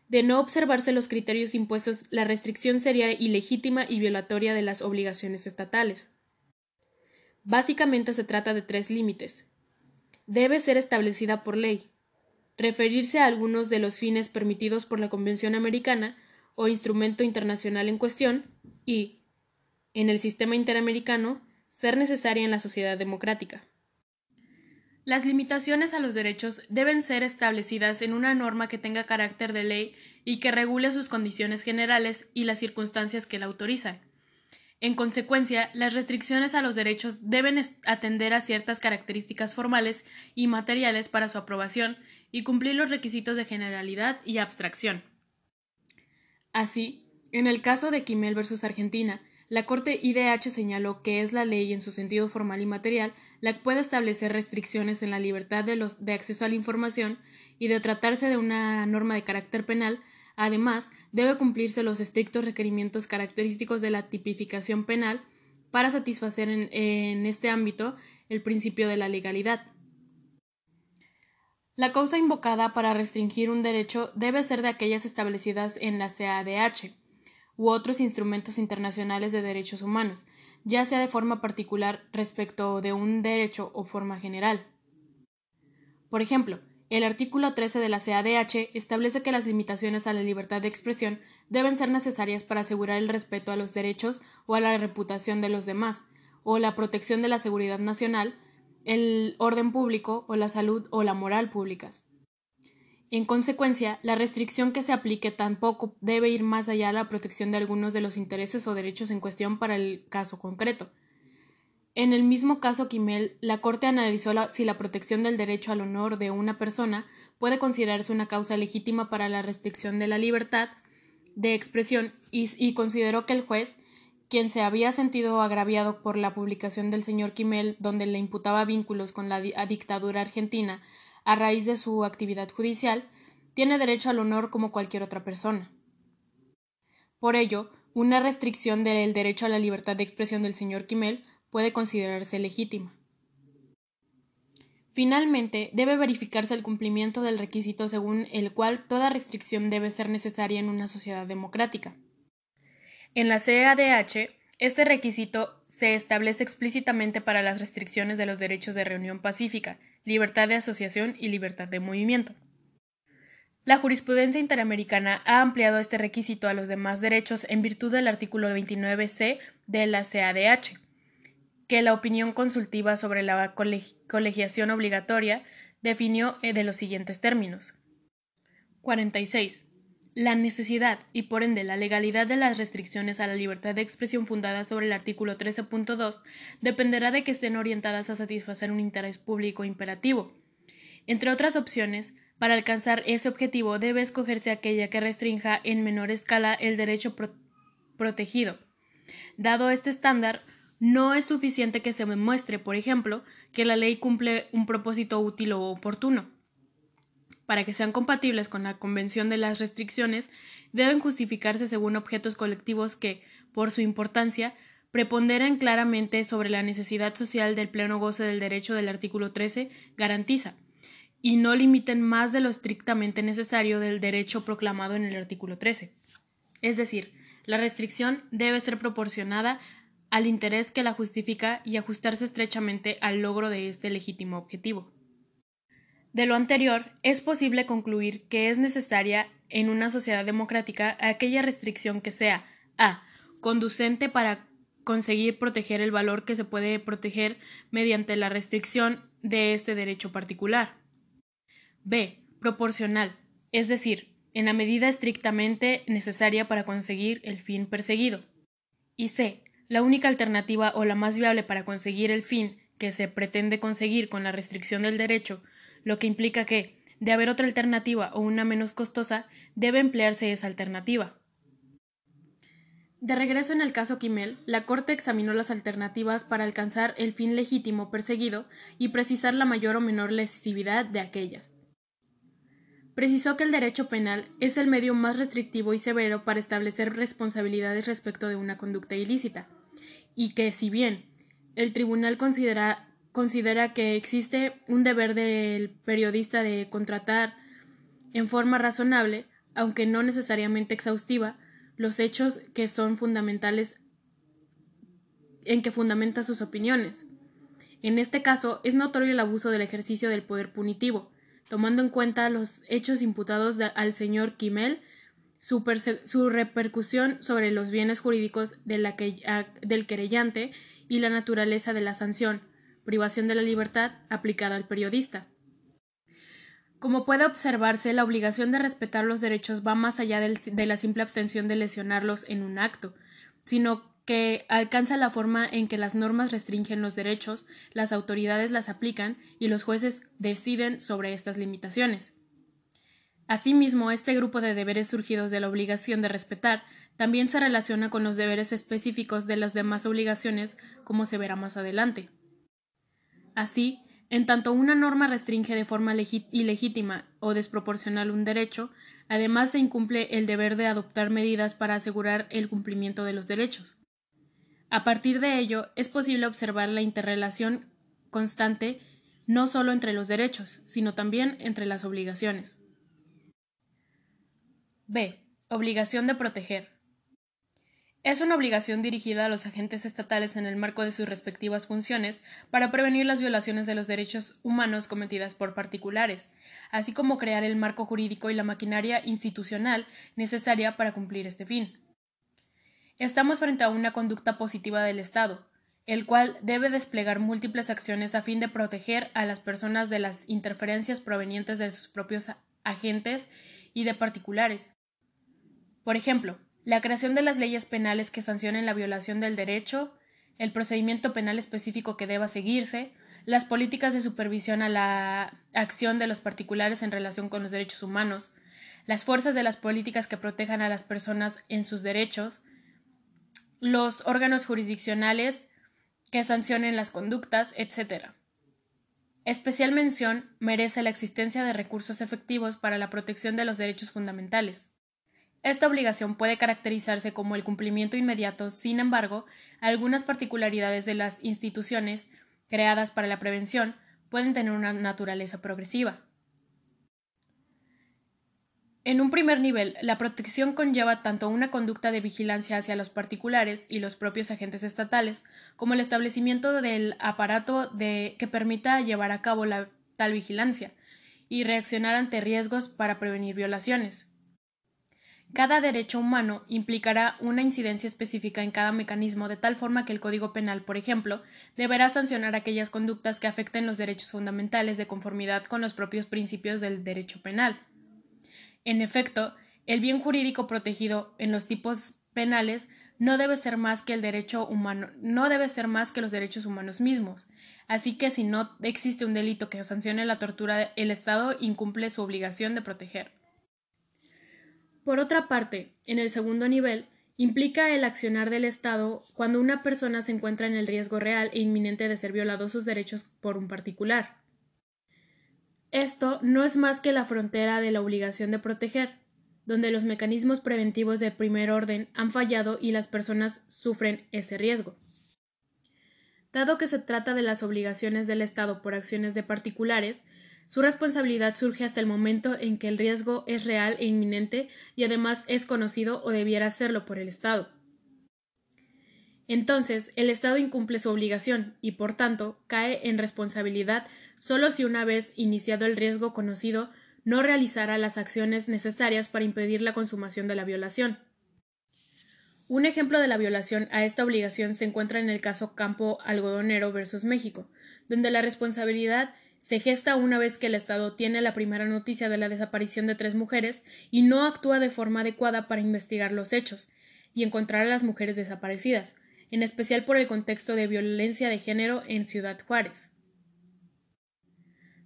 De no observarse los criterios impuestos, la restricción sería ilegítima y violatoria de las obligaciones estatales. Básicamente se trata de tres límites. Debe ser establecida por ley, referirse a algunos de los fines permitidos por la Convención Americana o instrumento internacional en cuestión y, en el sistema interamericano, ser necesaria en la sociedad democrática. Las limitaciones a los derechos deben ser establecidas en una norma que tenga carácter de ley y que regule sus condiciones generales y las circunstancias que la autorizan. En consecuencia, las restricciones a los derechos deben atender a ciertas características formales y materiales para su aprobación y cumplir los requisitos de generalidad y abstracción. Así, en el caso de Quimel versus Argentina, la Corte IDH señaló que es la ley en su sentido formal y material la que puede establecer restricciones en la libertad de, los, de acceso a la información y de tratarse de una norma de carácter penal, además debe cumplirse los estrictos requerimientos característicos de la tipificación penal para satisfacer en, en este ámbito el principio de la legalidad. La causa invocada para restringir un derecho debe ser de aquellas establecidas en la CADH, u otros instrumentos internacionales de derechos humanos, ya sea de forma particular respecto de un derecho o forma general. Por ejemplo, el artículo 13 de la CADH establece que las limitaciones a la libertad de expresión deben ser necesarias para asegurar el respeto a los derechos o a la reputación de los demás, o la protección de la seguridad nacional, el orden público o la salud o la moral públicas. En consecuencia, la restricción que se aplique tampoco debe ir más allá de la protección de algunos de los intereses o derechos en cuestión para el caso concreto. En el mismo caso Quimel, la Corte analizó si la protección del derecho al honor de una persona puede considerarse una causa legítima para la restricción de la libertad de expresión y, y consideró que el juez, quien se había sentido agraviado por la publicación del señor Quimel, donde le imputaba vínculos con la dictadura argentina, a raíz de su actividad judicial, tiene derecho al honor como cualquier otra persona. Por ello, una restricción del derecho a la libertad de expresión del señor Quimel puede considerarse legítima. Finalmente, debe verificarse el cumplimiento del requisito según el cual toda restricción debe ser necesaria en una sociedad democrática. En la CADH, este requisito se establece explícitamente para las restricciones de los derechos de reunión pacífica, libertad de asociación y libertad de movimiento. La jurisprudencia interamericana ha ampliado este requisito a los demás derechos en virtud del artículo 29c de la CADH, que la opinión consultiva sobre la colegiación obligatoria definió de los siguientes términos. 46 la necesidad y por ende la legalidad de las restricciones a la libertad de expresión fundadas sobre el artículo 13.2 dependerá de que estén orientadas a satisfacer un interés público imperativo. Entre otras opciones, para alcanzar ese objetivo debe escogerse aquella que restrinja en menor escala el derecho protegido. Dado este estándar, no es suficiente que se demuestre, por ejemplo, que la ley cumple un propósito útil o oportuno para que sean compatibles con la Convención de las Restricciones, deben justificarse según objetos colectivos que, por su importancia, preponderen claramente sobre la necesidad social del pleno goce del derecho del artículo 13 garantiza, y no limiten más de lo estrictamente necesario del derecho proclamado en el artículo 13. Es decir, la restricción debe ser proporcionada al interés que la justifica y ajustarse estrechamente al logro de este legítimo objetivo. De lo anterior, es posible concluir que es necesaria en una sociedad democrática aquella restricción que sea a. conducente para conseguir proteger el valor que se puede proteger mediante la restricción de este derecho particular. B. Proporcional, es decir, en la medida estrictamente necesaria para conseguir el fin perseguido. Y C. La única alternativa o la más viable para conseguir el fin que se pretende conseguir con la restricción del derecho, lo que implica que, de haber otra alternativa o una menos costosa, debe emplearse esa alternativa. De regreso en el caso Kimmel, la Corte examinó las alternativas para alcanzar el fin legítimo perseguido y precisar la mayor o menor lesividad de aquellas. Precisó que el derecho penal es el medio más restrictivo y severo para establecer responsabilidades respecto de una conducta ilícita, y que, si bien el tribunal considera, considera que existe un deber del periodista de contratar en forma razonable, aunque no necesariamente exhaustiva, los hechos que son fundamentales en que fundamenta sus opiniones. En este caso, es notorio el abuso del ejercicio del poder punitivo, tomando en cuenta los hechos imputados al señor Kimmel, su, repercusión sobre los bienes jurídicos de la del querellante y la naturaleza de la sanción, privación de la libertad aplicada al periodista. Como puede observarse, la obligación de respetar los derechos va más allá de la simple abstención de lesionarlos en un acto, sino que alcanza la forma en que las normas restringen los derechos, las autoridades las aplican y los jueces deciden sobre estas limitaciones. Asimismo, este grupo de deberes surgidos de la obligación de respetar también se relaciona con los deberes específicos de las demás obligaciones, como se verá más adelante. Así, en tanto una norma restringe de forma ilegítima o desproporcional un derecho, además se incumple el deber de adoptar medidas para asegurar el cumplimiento de los derechos. A partir de ello, es posible observar la interrelación constante no solo entre los derechos, sino también entre las obligaciones. B. Obligación de proteger. Es una obligación dirigida a los agentes estatales en el marco de sus respectivas funciones para prevenir las violaciones de los derechos humanos cometidas por particulares, así como crear el marco jurídico y la maquinaria institucional necesaria para cumplir este fin. Estamos frente a una conducta positiva del Estado, el cual debe desplegar múltiples acciones a fin de proteger a las personas de las interferencias provenientes de sus propios agentes y de particulares. Por ejemplo, la creación de las leyes penales que sancionen la violación del derecho, el procedimiento penal específico que deba seguirse, las políticas de supervisión a la acción de los particulares en relación con los derechos humanos, las fuerzas de las políticas que protejan a las personas en sus derechos, los órganos jurisdiccionales que sancionen las conductas, etc. Especial mención merece la existencia de recursos efectivos para la protección de los derechos fundamentales. Esta obligación puede caracterizarse como el cumplimiento inmediato, sin embargo, algunas particularidades de las instituciones creadas para la prevención pueden tener una naturaleza progresiva. En un primer nivel, la protección conlleva tanto una conducta de vigilancia hacia los particulares y los propios agentes estatales, como el establecimiento del aparato de, que permita llevar a cabo la, tal vigilancia y reaccionar ante riesgos para prevenir violaciones. Cada derecho humano implicará una incidencia específica en cada mecanismo de tal forma que el Código Penal, por ejemplo, deberá sancionar aquellas conductas que afecten los derechos fundamentales de conformidad con los propios principios del derecho penal. En efecto, el bien jurídico protegido en los tipos penales no debe ser más que el derecho humano, no debe ser más que los derechos humanos mismos. Así que si no existe un delito que sancione la tortura, el Estado incumple su obligación de proteger. Por otra parte, en el segundo nivel, implica el accionar del Estado cuando una persona se encuentra en el riesgo real e inminente de ser violado sus derechos por un particular. Esto no es más que la frontera de la obligación de proteger, donde los mecanismos preventivos de primer orden han fallado y las personas sufren ese riesgo. Dado que se trata de las obligaciones del Estado por acciones de particulares, su responsabilidad surge hasta el momento en que el riesgo es real e inminente y además es conocido o debiera serlo por el Estado. Entonces, el Estado incumple su obligación y, por tanto, cae en responsabilidad solo si una vez iniciado el riesgo conocido no realizara las acciones necesarias para impedir la consumación de la violación. Un ejemplo de la violación a esta obligación se encuentra en el caso Campo Algodonero versus México, donde la responsabilidad se gesta una vez que el Estado tiene la primera noticia de la desaparición de tres mujeres y no actúa de forma adecuada para investigar los hechos y encontrar a las mujeres desaparecidas, en especial por el contexto de violencia de género en Ciudad Juárez.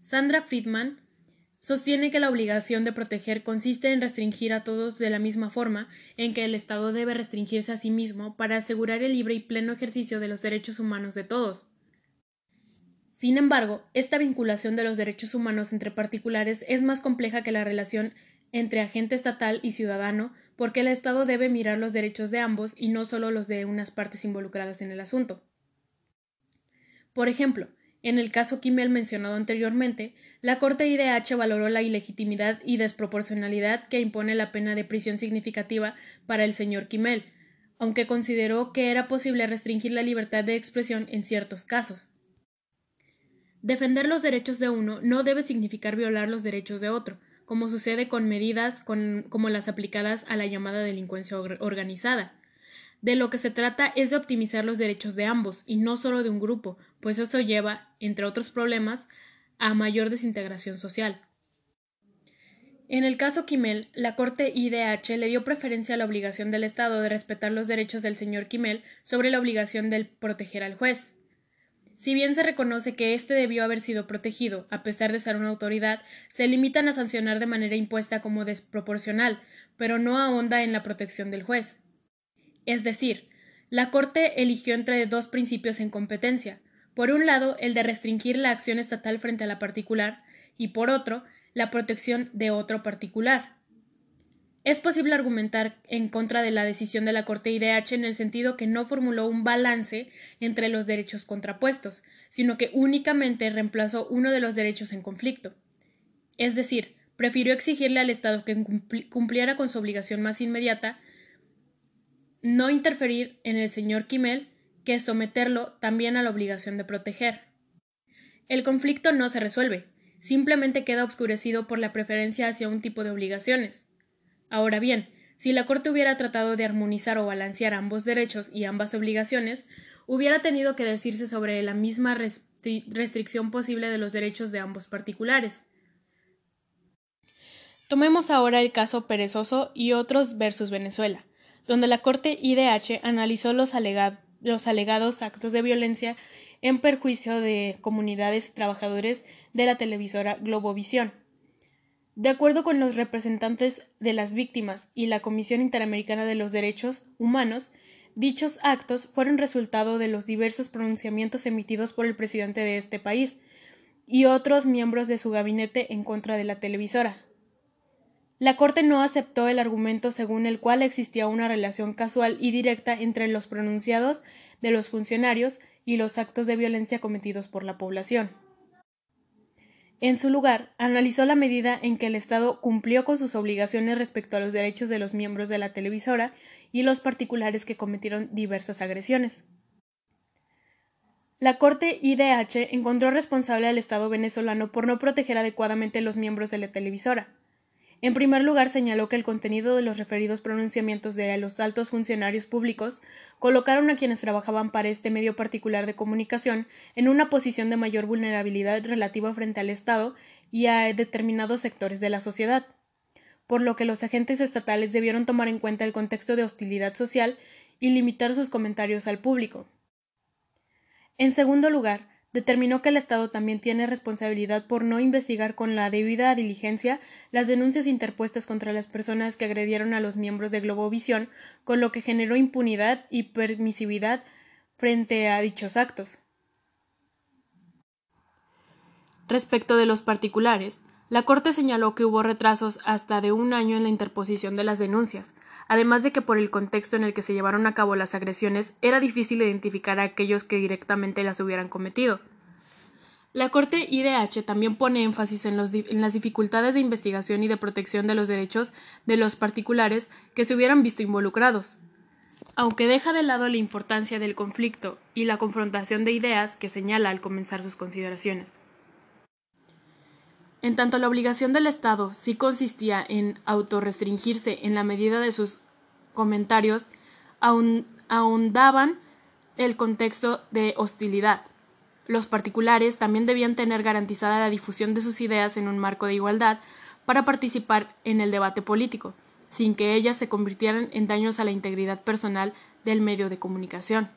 Sandra Friedman Sostiene que la obligación de proteger consiste en restringir a todos de la misma forma en que el Estado debe restringirse a sí mismo para asegurar el libre y pleno ejercicio de los derechos humanos de todos. Sin embargo, esta vinculación de los derechos humanos entre particulares es más compleja que la relación entre agente estatal y ciudadano, porque el Estado debe mirar los derechos de ambos y no solo los de unas partes involucradas en el asunto. Por ejemplo, en el caso Kimmel mencionado anteriormente, la Corte IDH valoró la ilegitimidad y desproporcionalidad que impone la pena de prisión significativa para el señor Kimmel, aunque consideró que era posible restringir la libertad de expresión en ciertos casos. Defender los derechos de uno no debe significar violar los derechos de otro, como sucede con medidas como las aplicadas a la llamada delincuencia organizada. De lo que se trata es de optimizar los derechos de ambos y no solo de un grupo, pues eso lleva, entre otros problemas, a mayor desintegración social. En el caso Kimmel, la Corte IDH le dio preferencia a la obligación del Estado de respetar los derechos del señor Kimmel sobre la obligación de proteger al juez. Si bien se reconoce que éste debió haber sido protegido, a pesar de ser una autoridad, se limitan a sancionar de manera impuesta como desproporcional, pero no ahonda en la protección del juez. Es decir, la Corte eligió entre dos principios en competencia, por un lado el de restringir la acción estatal frente a la particular y por otro la protección de otro particular. Es posible argumentar en contra de la decisión de la Corte IDH en el sentido que no formuló un balance entre los derechos contrapuestos, sino que únicamente reemplazó uno de los derechos en conflicto. Es decir, prefirió exigirle al Estado que cumpliera con su obligación más inmediata no interferir en el señor Kimmel que someterlo también a la obligación de proteger. El conflicto no se resuelve, simplemente queda obscurecido por la preferencia hacia un tipo de obligaciones. Ahora bien, si la Corte hubiera tratado de armonizar o balancear ambos derechos y ambas obligaciones, hubiera tenido que decirse sobre la misma restricción posible de los derechos de ambos particulares. Tomemos ahora el caso Perezoso y otros versus Venezuela donde la Corte IDH analizó los, alegados actos de violencia en perjuicio de comunidades y trabajadores de la televisora Globovisión. De acuerdo con los representantes de las víctimas y la Comisión Interamericana de los Derechos Humanos, dichos actos fueron resultado de los diversos pronunciamientos emitidos por el presidente de este país y otros miembros de su gabinete en contra de la televisora, la Corte no aceptó el argumento según el cual existía una relación casual y directa entre los pronunciados de los funcionarios y los actos de violencia cometidos por la población. En su lugar, analizó la medida en que el Estado cumplió con sus obligaciones respecto a los derechos de los miembros de la televisora y los particulares que cometieron diversas agresiones. La Corte IDH encontró responsable al Estado venezolano por no proteger adecuadamente los miembros de la televisora. En primer lugar, señaló que el contenido de los referidos pronunciamientos de los altos funcionarios públicos colocaron a quienes trabajaban para este medio particular de comunicación en una posición de mayor vulnerabilidad relativa frente al Estado y a determinados sectores de la sociedad, por lo que los agentes estatales debieron tomar en cuenta el contexto de hostilidad social y limitar sus comentarios al público. En segundo lugar, determinó que el Estado también tiene responsabilidad por no investigar con la debida diligencia las denuncias interpuestas contra las personas que agredieron a los miembros de Globovisión, con lo que generó impunidad y permisividad frente a dichos actos. Respecto de los particulares, la Corte señaló que hubo retrasos hasta de un año en la interposición de las denuncias, además de que por el contexto en el que se llevaron a cabo las agresiones era difícil identificar a aquellos que directamente las hubieran cometido. La Corte IDH también pone énfasis en, en, las dificultades de investigación y de protección de los derechos de los particulares que se hubieran visto involucrados. Aunque deja de lado la importancia del conflicto y la confrontación de ideas que señala al comenzar sus consideraciones. En tanto la obligación del Estado sí consistía en autorrestringirse en la medida de sus comentarios, ahondaban el contexto de hostilidad. Los particulares también debían tener garantizada la difusión de sus ideas en un marco de igualdad para participar en el debate político, sin que ellas se convirtieran en daños a la integridad personal del medio de comunicación.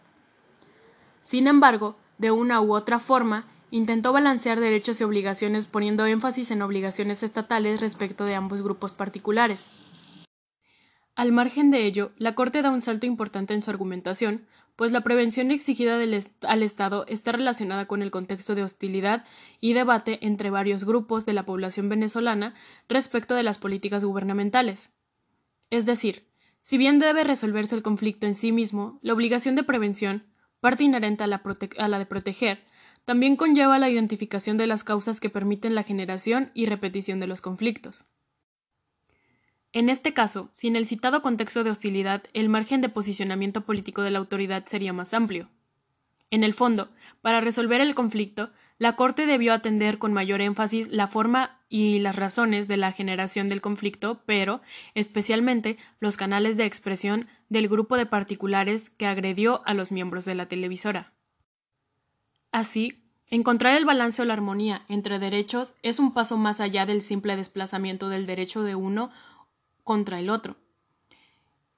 Sin embargo, de una u otra forma, intentó balancear derechos y obligaciones poniendo énfasis en obligaciones estatales respecto de ambos grupos particulares. Al margen de ello, la Corte da un salto importante en su argumentación, pues la prevención exigida al Estado está relacionada con el contexto de hostilidad y debate entre varios grupos de la población venezolana respecto de las políticas gubernamentales. Es decir, si bien debe resolverse el conflicto en sí mismo, la obligación de prevención, parte inherente a la, de proteger, también conlleva la identificación de las causas que permiten la generación y repetición de los conflictos. En este caso, sin el citado contexto de hostilidad, el margen de posicionamiento político de la autoridad sería más amplio. En el fondo, para resolver el conflicto, la Corte debió atender con mayor énfasis la forma y las razones de la generación del conflicto, pero, especialmente, los canales de expresión del grupo de particulares que agredió a los miembros de la televisora. Así, encontrar el balance o la armonía entre derechos es un paso más allá del simple desplazamiento del derecho de uno contra el otro.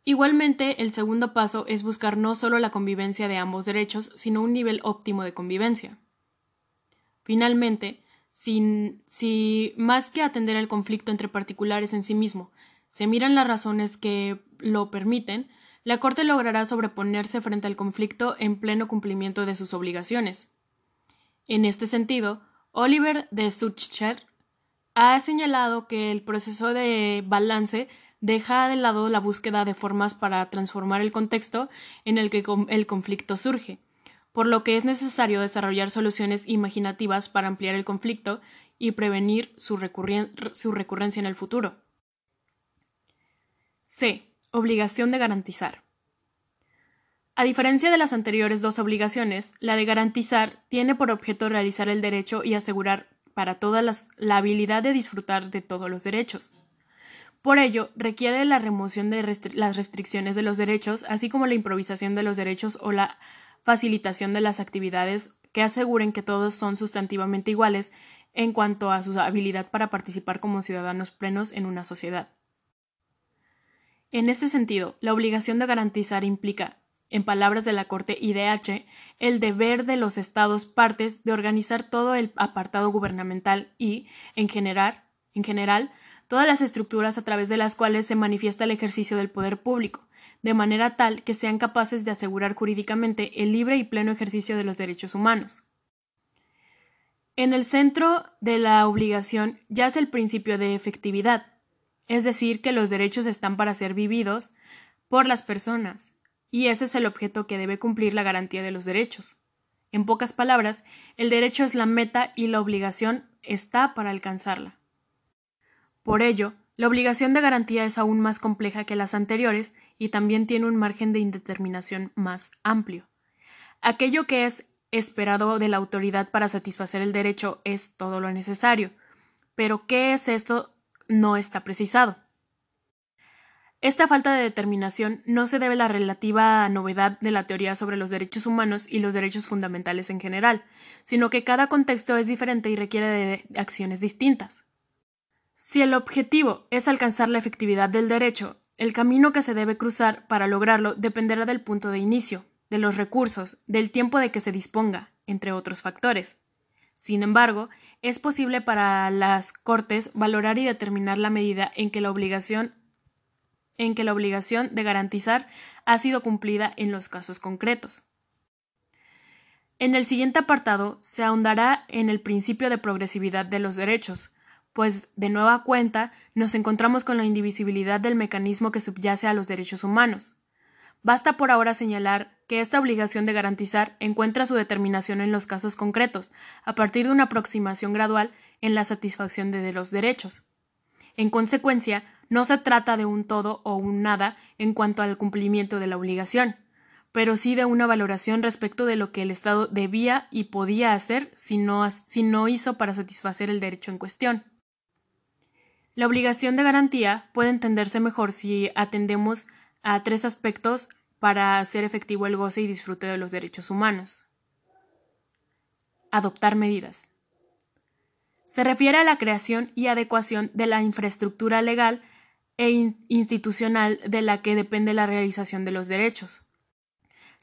Igualmente, el segundo paso es buscar no solo la convivencia de ambos derechos, sino un nivel óptimo de convivencia. Finalmente, si más que atender el conflicto entre particulares en sí mismo, se miran las razones que lo permiten, la Corte logrará sobreponerse frente al conflicto en pleno cumplimiento de sus obligaciones. En este sentido, Oliver de Sucher ha señalado que el proceso de balance deja de lado la búsqueda de formas para transformar el contexto en el que el conflicto surge, por lo que es necesario desarrollar soluciones imaginativas para ampliar el conflicto y prevenir su, su recurrencia en el futuro. C. Obligación de garantizar. A diferencia de las anteriores dos obligaciones, la de garantizar tiene por objeto realizar el derecho y asegurar para todas la habilidad de disfrutar de todos los derechos. Por ello, requiere la remoción de las restricciones de los derechos, así como la improvisación de los derechos o la facilitación de las actividades que aseguren que todos son sustantivamente iguales en cuanto a su habilidad para participar como ciudadanos plenos en una sociedad. En este sentido, la obligación de garantizar implica en palabras de la Corte IDH, el deber de los Estados partes de organizar todo el apartado gubernamental y, en general, en general, todas las estructuras a través de las cuales se manifiesta el ejercicio del poder público, de manera tal que sean capaces de asegurar jurídicamente el libre y pleno ejercicio de los derechos humanos. En el centro de la obligación yace el principio de efectividad, es decir, que los derechos están para ser vividos por las personas, y ese es el objeto que debe cumplir la garantía de los derechos. En pocas palabras, el derecho es la meta y la obligación está para alcanzarla. Por ello, la obligación de garantía es aún más compleja que las anteriores y también tiene un margen de indeterminación más amplio. Aquello que es esperado de la autoridad para satisfacer el derecho es todo lo necesario, pero ¿qué es esto? no está precisado. Esta falta de determinación no se debe a la relativa novedad de la teoría sobre los derechos humanos y los derechos fundamentales en general, sino que cada contexto es diferente y requiere de acciones distintas. Si el objetivo es alcanzar la efectividad del derecho, el camino que se debe cruzar para lograrlo dependerá del punto de inicio, de los recursos, del tiempo de que se disponga, entre otros factores. Sin embargo, es posible para las Cortes valorar y determinar la medida en que la obligación en que la obligación de garantizar ha sido cumplida en los casos concretos. En el siguiente apartado se ahondará en el principio de progresividad de los derechos, pues de nueva cuenta nos encontramos con la indivisibilidad del mecanismo que subyace a los derechos humanos. Basta por ahora señalar que esta obligación de garantizar encuentra su determinación en los casos concretos, a partir de una aproximación gradual en la satisfacción de los derechos. En consecuencia, no se trata de un todo o un nada en cuanto al cumplimiento de la obligación, pero sí de una valoración respecto de lo que el Estado debía y podía hacer si no, si no hizo para satisfacer el derecho en cuestión. La obligación de garantía puede entenderse mejor si atendemos a tres aspectos para hacer efectivo el goce y disfrute de los derechos humanos. Adoptar medidas. Se refiere a la creación y adecuación de la infraestructura legal e institucional de la que depende la realización de los derechos.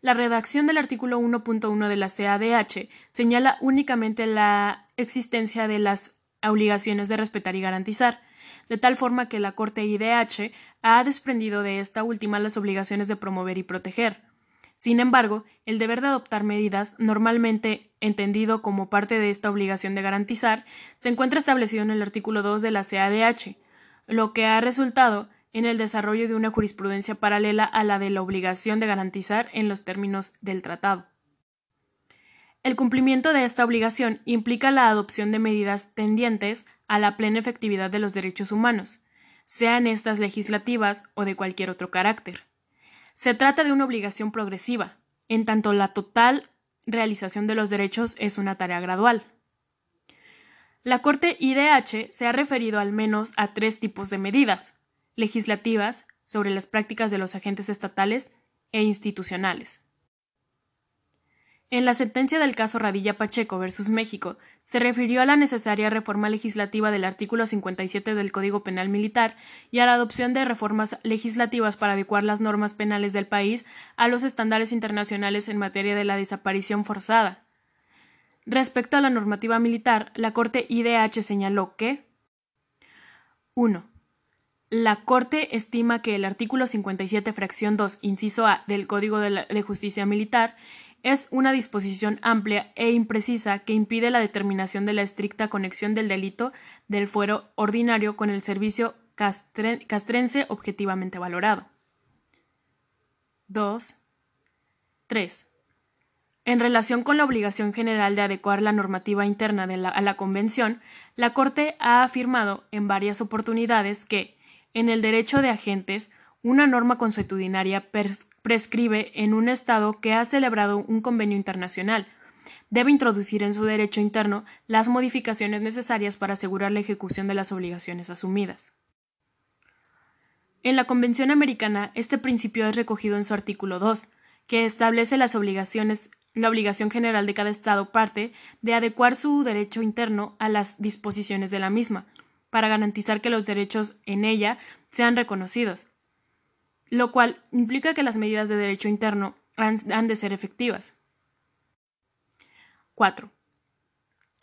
La redacción del artículo 1.1 de la CADH señala únicamente la existencia de las obligaciones de respetar y garantizar, de tal forma que la Corte IDH ha desprendido de esta última las obligaciones de promover y proteger. Sin embargo, el deber de adoptar medidas, normalmente entendido como parte de esta obligación de garantizar, se encuentra establecido en el artículo 2 de la CADH, lo que ha resultado en el desarrollo de una jurisprudencia paralela a la de la obligación de garantizar en los términos del tratado. El cumplimiento de esta obligación implica la adopción de medidas tendientes a la plena efectividad de los derechos humanos, sean estas legislativas o de cualquier otro carácter. Se trata de una obligación progresiva, en tanto la total realización de los derechos es una tarea gradual. La Corte IDH se ha referido al menos a tres tipos de medidas legislativas sobre las prácticas de los agentes estatales e institucionales. En la sentencia del caso Radilla Pacheco versus México, se refirió a la necesaria reforma legislativa del artículo 57 del Código Penal Militar y a la adopción de reformas legislativas para adecuar las normas penales del país a los estándares internacionales en materia de la desaparición forzada. Respecto a la normativa militar, la Corte IDH señaló que 1. La Corte estima que el artículo 57, fracción 2, inciso A del Código de, Justicia Militar es una disposición amplia e imprecisa que impide la determinación de la estricta conexión del delito del fuero ordinario con el servicio castrense objetivamente valorado. 2. 3. En relación con la obligación general de adecuar la normativa interna a la Convención, la Corte ha afirmado en varias oportunidades que, en el derecho de agentes, una norma consuetudinaria prescribe en un Estado que ha celebrado un convenio internacional. Debe introducir en su derecho interno las modificaciones necesarias para asegurar la ejecución de las obligaciones asumidas. En la Convención Americana, este principio es recogido en su artículo 2, que establece las obligaciones, la obligación general de cada Estado parte de adecuar su derecho interno a las disposiciones de la misma, para garantizar que los derechos en ella sean reconocidos, lo cual implica que las medidas de derecho interno han, de ser efectivas. 4.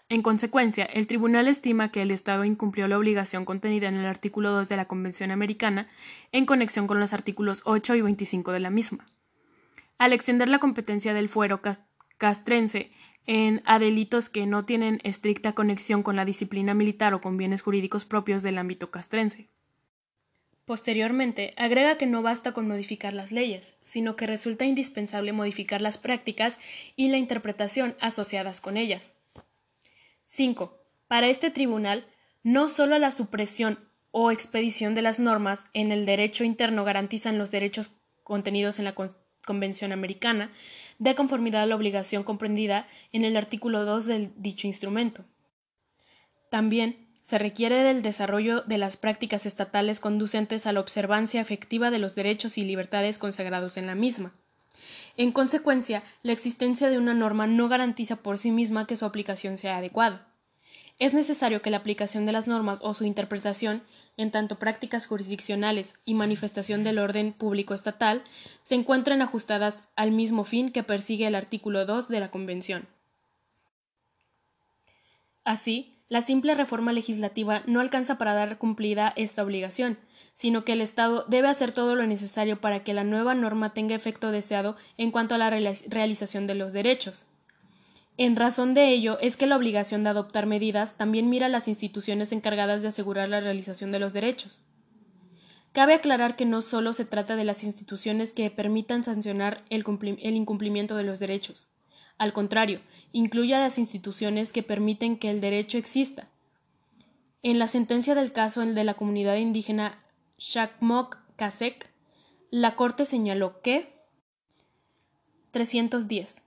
En consecuencia, el Tribunal estima que el Estado incumplió la obligación contenida en el artículo 2 de la Convención Americana en conexión con los artículos 8 y 25 de la misma. Al extender la competencia del fuero castrense en, a delitos que no tienen estricta conexión con la disciplina militar o con bienes jurídicos propios del ámbito castrense. Posteriormente, agrega que no basta con modificar las leyes, sino que resulta indispensable modificar las prácticas y la interpretación asociadas con ellas. 5. Para este tribunal, no solo la supresión o expedición de las normas en el derecho interno garantizan los derechos contenidos en la Convención Americana, de conformidad a la obligación comprendida en el artículo 2 del dicho instrumento. También se requiere del desarrollo de las prácticas estatales conducentes a la observancia efectiva de los derechos y libertades consagrados en la misma. En consecuencia, la existencia de una norma no garantiza por sí misma que su aplicación sea adecuada. Es necesario que la aplicación de las normas o su interpretación, en tanto prácticas jurisdiccionales y manifestación del orden público estatal, se encuentren ajustadas al mismo fin que persigue el artículo 2 de la Convención. Así, la simple reforma legislativa no alcanza para dar cumplida esta obligación, sino que el Estado debe hacer todo lo necesario para que la nueva norma tenga efecto deseado en cuanto a la realización de los derechos. En razón de ello es que la obligación de adoptar medidas también mira a las instituciones encargadas de asegurar la realización de los derechos. Cabe aclarar que no solo se trata de las instituciones que permitan sancionar el, incumplimiento de los derechos. Al contrario, incluye a las instituciones que permiten que el derecho exista. En la sentencia del caso de la comunidad indígena Shakmok Kasek, la Corte señaló que 310.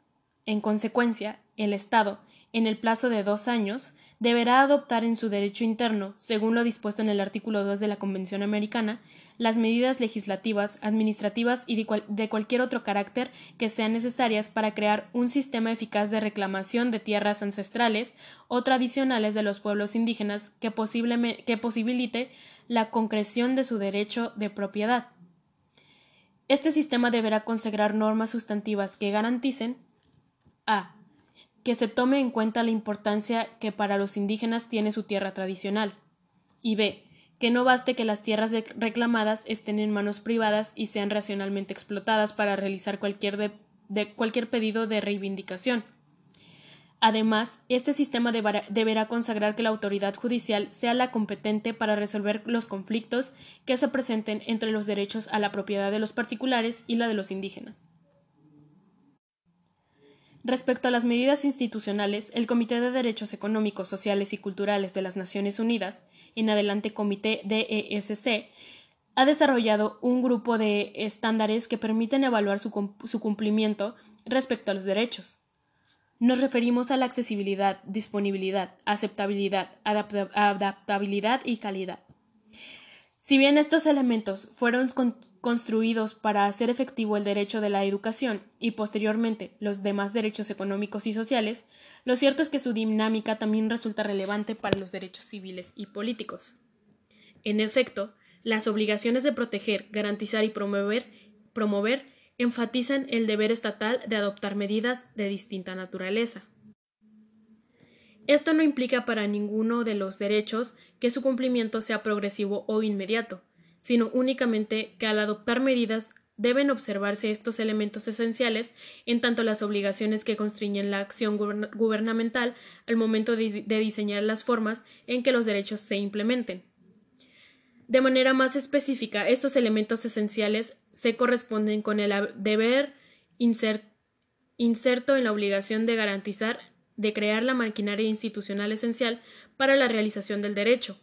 En consecuencia, el Estado, en el plazo de dos años, deberá adoptar en su derecho interno, según lo dispuesto en el artículo 2 de la Convención Americana, las medidas legislativas, administrativas y de, cualquier otro carácter que sean necesarias para crear un sistema eficaz de reclamación de tierras ancestrales o tradicionales de los pueblos indígenas que, que posibilite la concreción de su derecho de propiedad. Este sistema deberá consagrar normas sustantivas que garanticen a que se tome en cuenta la importancia que para los indígenas tiene su tierra tradicional, y b. que no baste que las tierras reclamadas estén en manos privadas y sean racionalmente explotadas para realizar cualquier, cualquier pedido de reivindicación. Además, este sistema deberá consagrar que la autoridad judicial sea la competente para resolver los conflictos que se presenten entre los derechos a la propiedad de los particulares y la de los indígenas. Respecto a las medidas institucionales, el Comité de Derechos Económicos, Sociales y Culturales de las Naciones Unidas, en adelante Comité DESC, ha desarrollado un grupo de estándares que permiten evaluar su, cumplimiento respecto a los derechos. Nos referimos a la accesibilidad, disponibilidad, aceptabilidad, adaptabilidad y calidad. Si bien estos elementos fueron construidos para hacer efectivo el derecho de la educación y posteriormente los demás derechos económicos y sociales, lo cierto es que su dinámica también resulta relevante para los derechos civiles y políticos. En efecto, las obligaciones de proteger, garantizar y promover, promover enfatizan el deber estatal de adoptar medidas de distinta naturaleza. Esto no implica para ninguno de los derechos que su cumplimiento sea progresivo o inmediato, sino únicamente que al adoptar medidas deben observarse estos elementos esenciales en tanto las obligaciones que constriñen la acción gubernamental al momento de, diseñar las formas en que los derechos se implementen. De manera más específica, estos elementos esenciales se corresponden con el deber inserto en la obligación de garantizar, de crear la maquinaria institucional esencial para la realización del derecho.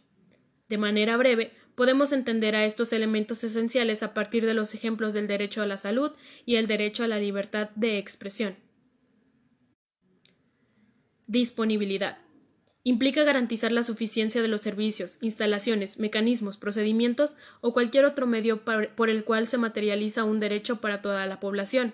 De manera breve, Podemos entender a estos elementos esenciales a partir de los ejemplos del derecho a la salud y el derecho a la libertad de expresión. Disponibilidad. Implica garantizar la suficiencia de los servicios, instalaciones, mecanismos, procedimientos o cualquier otro medio por el cual se materializa un derecho para toda la población.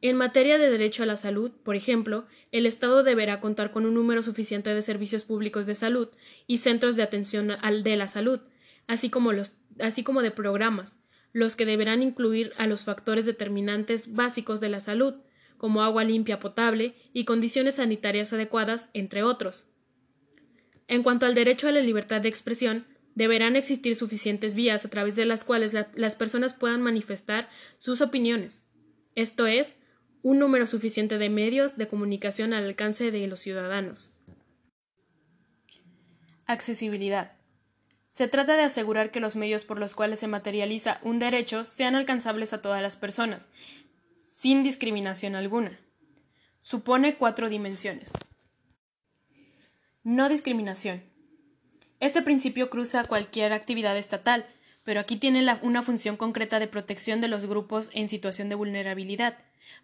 En materia de derecho a la salud, por ejemplo, el Estado deberá contar con un número suficiente de servicios públicos de salud y centros de atención de la salud, así como de programas, los que deberán incluir a los factores determinantes básicos de la salud, como agua limpia potable y condiciones sanitarias adecuadas, entre otros. En cuanto al derecho a la libertad de expresión, deberán existir suficientes vías a través de las cuales las personas puedan manifestar sus opiniones, esto es, un número suficiente de medios de comunicación al alcance de los ciudadanos. Accesibilidad. Se trata de asegurar que los medios por los cuales se materializa un derecho sean alcanzables a todas las personas, sin discriminación alguna. Supone cuatro dimensiones. No discriminación. Este principio cruza cualquier actividad estatal, pero aquí tiene una función concreta de protección de los grupos en situación de vulnerabilidad,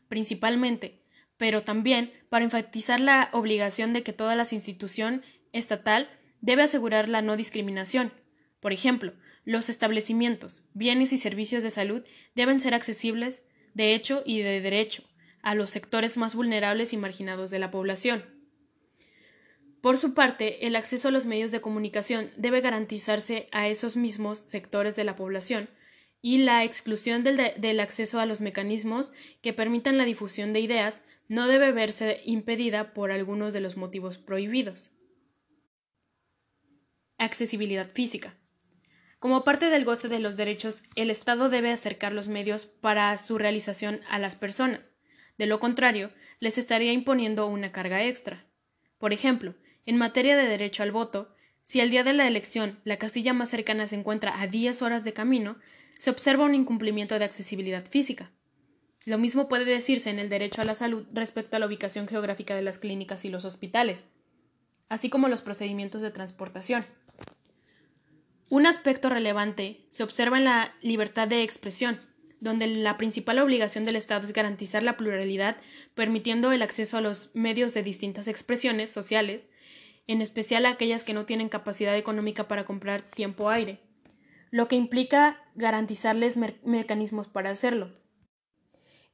principalmente, pero también para enfatizar la obligación de que toda la institución estatal debe asegurar la no discriminación. Por ejemplo, los establecimientos, bienes y servicios de salud deben ser accesibles de hecho y de derecho a los sectores más vulnerables y marginados de la población. Por su parte, el acceso a los medios de comunicación debe garantizarse a esos mismos sectores de la población, y la exclusión del, acceso a los mecanismos que permitan la difusión de ideas no debe verse impedida por algunos de los motivos prohibidos. Accesibilidad física. Como parte del goce de los derechos, el Estado debe acercar los medios para su realización a las personas. De lo contrario, les estaría imponiendo una carga extra. Por ejemplo, en materia de derecho al voto, si al día de la elección la casilla más cercana se encuentra a 10 horas de camino, se observa un incumplimiento de accesibilidad física. Lo mismo puede decirse en el derecho a la salud respecto a la ubicación geográfica de las clínicas y los hospitales, así como los procedimientos de transportación. Un aspecto relevante se observa en la libertad de expresión, donde la principal obligación del Estado es garantizar la pluralidad, permitiendo el acceso a los medios de distintas expresiones sociales en especial a aquellas que no tienen capacidad económica para comprar tiempo aire, lo que implica garantizarles mecanismos para hacerlo.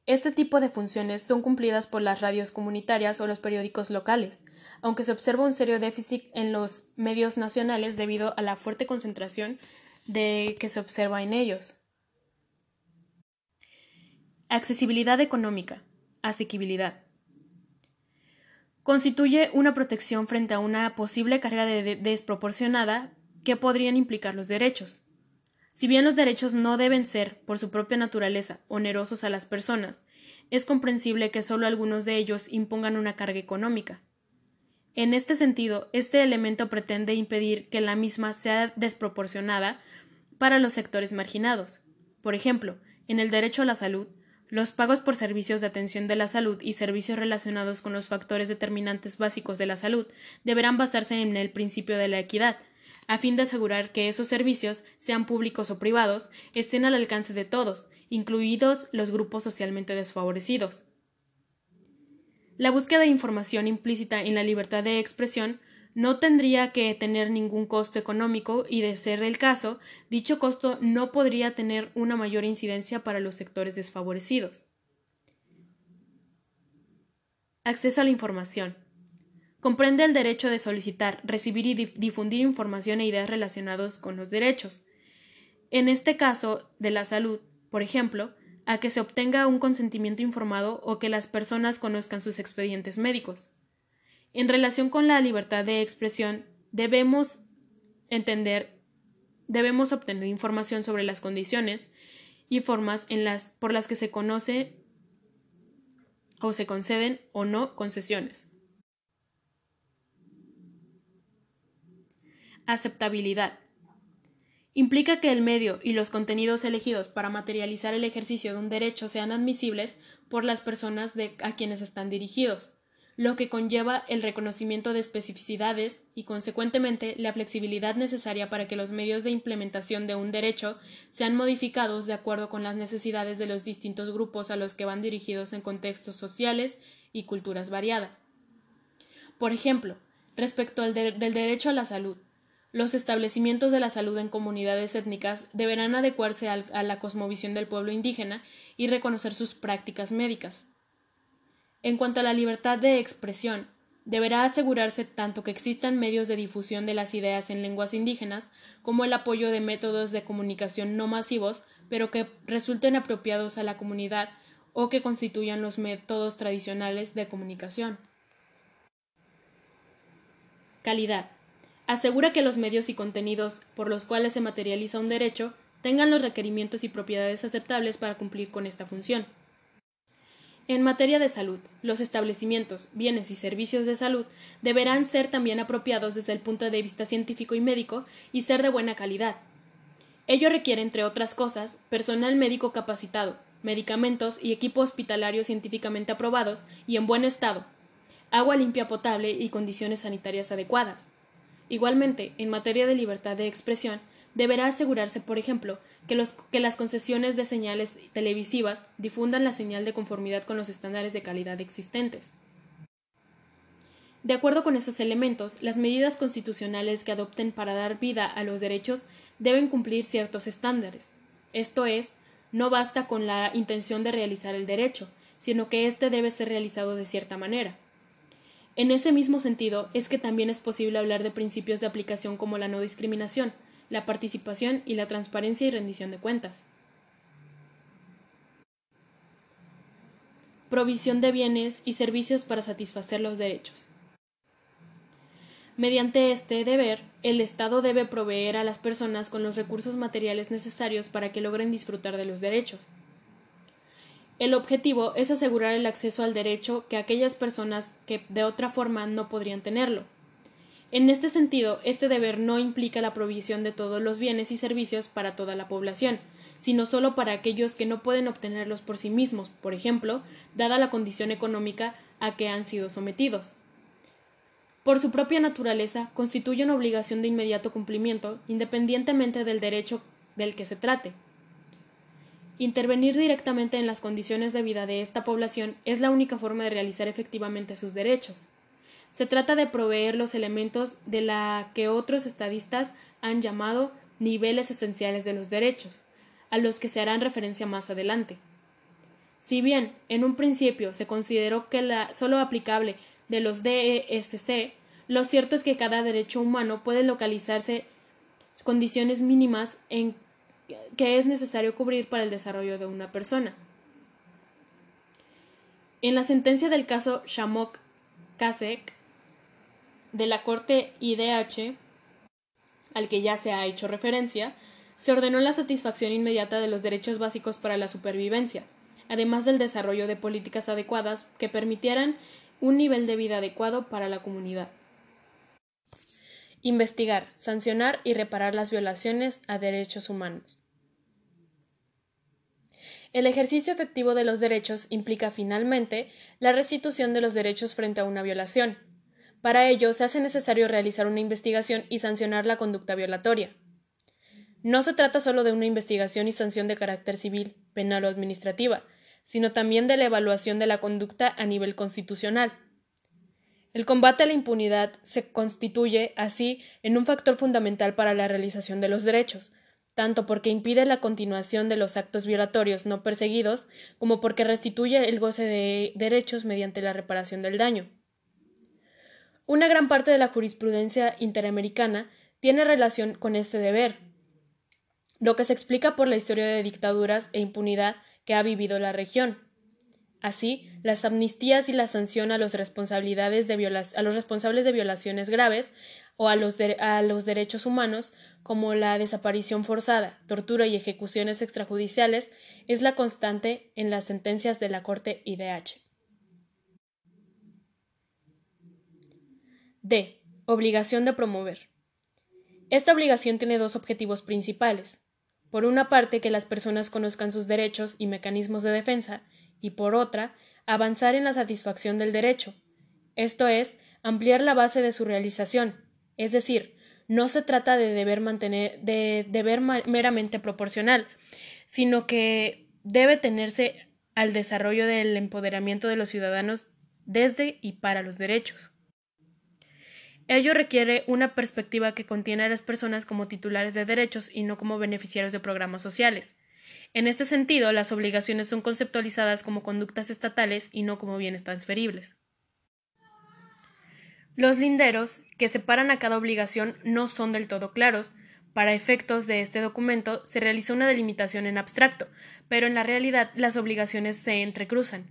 Este tipo de funciones son cumplidas por las radios comunitarias o los periódicos locales, aunque se observa un serio déficit en los medios nacionales debido a la fuerte concentración de que se observa en ellos. Accesibilidad económica. Asequibilidad. Constituye una protección frente a una posible carga de desproporcionada que podrían implicar los derechos. Si bien los derechos no deben ser, por su propia naturaleza, onerosos a las personas, es comprensible que solo algunos de ellos impongan una carga económica. En este sentido, este elemento pretende impedir que la misma sea desproporcionada para los sectores marginados. Por ejemplo, en el derecho a la salud, los pagos por servicios de atención de la salud y servicios relacionados con los factores determinantes básicos de la salud deberán basarse en el principio de la equidad, a fin de asegurar que esos servicios, sean públicos o privados, estén al alcance de todos, incluidos los grupos socialmente desfavorecidos. La búsqueda de información implícita en la libertad de expresión no tendría que tener ningún costo económico y, de ser el caso, dicho costo no podría tener una mayor incidencia para los sectores desfavorecidos. Acceso a la información. Comprende el derecho de solicitar, recibir y difundir información e ideas relacionados con los derechos. En este caso de la salud, por ejemplo, a que se obtenga un consentimiento informado o que las personas conozcan sus expedientes médicos. En relación con la libertad de expresión, debemos entender, debemos obtener información sobre las condiciones y formas en las, por las que se conoce o se conceden o no concesiones. Aceptabilidad. Implica que el medio y los contenidos elegidos para materializar el ejercicio de un derecho sean admisibles por las personas a quienes están dirigidos, lo que conlleva el reconocimiento de especificidades y, consecuentemente, la flexibilidad necesaria para que los medios de implementación de un derecho sean modificados de acuerdo con las necesidades de los distintos grupos a los que van dirigidos en contextos sociales y culturas variadas. Por ejemplo, respecto al del derecho a la salud, los establecimientos de la salud en comunidades étnicas deberán adecuarse a la cosmovisión del pueblo indígena y reconocer sus prácticas médicas. En cuanto a la libertad de expresión, deberá asegurarse tanto que existan medios de difusión de las ideas en lenguas indígenas como el apoyo de métodos de comunicación no masivos, pero que resulten apropiados a la comunidad o que constituyan los métodos tradicionales de comunicación. Calidad asegura que los medios y contenidos por los cuales se materializa un derecho tengan los requerimientos y propiedades aceptables para cumplir con esta función. En materia de salud, los establecimientos, bienes y servicios de salud deberán ser también apropiados desde el punto de vista científico y médico y ser de buena calidad. Ello requiere, entre otras cosas, personal médico capacitado, medicamentos y equipo hospitalario científicamente aprobados y en buen estado, agua limpia potable y condiciones sanitarias adecuadas. Igualmente, en materia de libertad de expresión, deberá asegurarse, por ejemplo, que, las concesiones de señales televisivas difundan la señal de conformidad con los estándares de calidad existentes. De acuerdo con esos elementos, las medidas constitucionales que adopten para dar vida a los derechos deben cumplir ciertos estándares. Esto es, no basta con la intención de realizar el derecho, sino que éste debe ser realizado de cierta manera. En ese mismo sentido, es que también es posible hablar de principios de aplicación como la no discriminación, la participación y la transparencia y rendición de cuentas. Provisión de bienes y servicios para satisfacer los derechos. Mediante este deber, el Estado debe proveer a las personas con los recursos materiales necesarios para que logren disfrutar de los derechos. El objetivo es asegurar el acceso al derecho que aquellas personas que de otra forma no podrían tenerlo. En este sentido, este deber no implica la provisión de todos los bienes y servicios para toda la población, sino solo para aquellos que no pueden obtenerlos por sí mismos, por ejemplo, dada la condición económica a que han sido sometidos. Por su propia naturaleza, constituye una obligación de inmediato cumplimiento, independientemente del derecho del que se trate. Intervenir directamente en las condiciones de vida de esta población es la única forma de realizar efectivamente sus derechos. se trata de proveer los elementos de la que otros estadistas han llamado niveles esenciales de los derechos, a los que se harán referencia más adelante. Si bien en un principio se consideró que la solo aplicable de los DESC, lo cierto es que cada derecho humano puede localizarse condiciones mínimas en que es necesario cubrir para el desarrollo de una persona. En la sentencia del caso Shamok Kasek de la Corte IDH, al que ya se ha hecho referencia, se ordenó la satisfacción inmediata de los derechos básicos para la supervivencia, además del desarrollo de políticas adecuadas que permitieran un nivel de vida adecuado para la comunidad. Investigar, sancionar y reparar las violaciones a derechos humanos. El ejercicio efectivo de los derechos implica finalmente la restitución de los derechos frente a una violación. Para ello se hace necesario realizar una investigación y sancionar la conducta violatoria. No se trata solo de una investigación y sanción de carácter civil, penal o administrativa, sino también de la evaluación de la conducta a nivel constitucional. El combate a la impunidad se constituye, así, en un factor fundamental para la realización de los derechos, tanto porque impide la continuación de los actos violatorios no perseguidos, como porque restituye el goce de derechos mediante la reparación del daño. Una gran parte de la jurisprudencia interamericana tiene relación con este deber, lo que se explica por la historia de dictaduras e impunidad que ha vivido la región. Así, las amnistías y la sanción a, los responsabilidades de a los responsables de violaciones graves o a los, a los derechos humanos, como la desaparición forzada, tortura y ejecuciones extrajudiciales, es la constante en las sentencias de la Corte IDH. D. Obligación de promover. Esta obligación tiene dos objetivos principales. Por una parte, que las personas conozcan sus derechos y mecanismos de defensa, y por otra, avanzar en la satisfacción del derecho, esto es, ampliar la base de su realización, es decir, no se trata de deber mantener de deber meramente proporcional, sino que debe tenerse al desarrollo del empoderamiento de los ciudadanos desde y para los derechos. Ello requiere una perspectiva que contiene a las personas como titulares de derechos y no como beneficiarios de programas sociales. En este sentido, las obligaciones son conceptualizadas como conductas estatales y no como bienes transferibles. Los linderos que separan a cada obligación no son del todo claros. Para efectos de este documento se realizó una delimitación en abstracto, pero en la realidad las obligaciones se entrecruzan.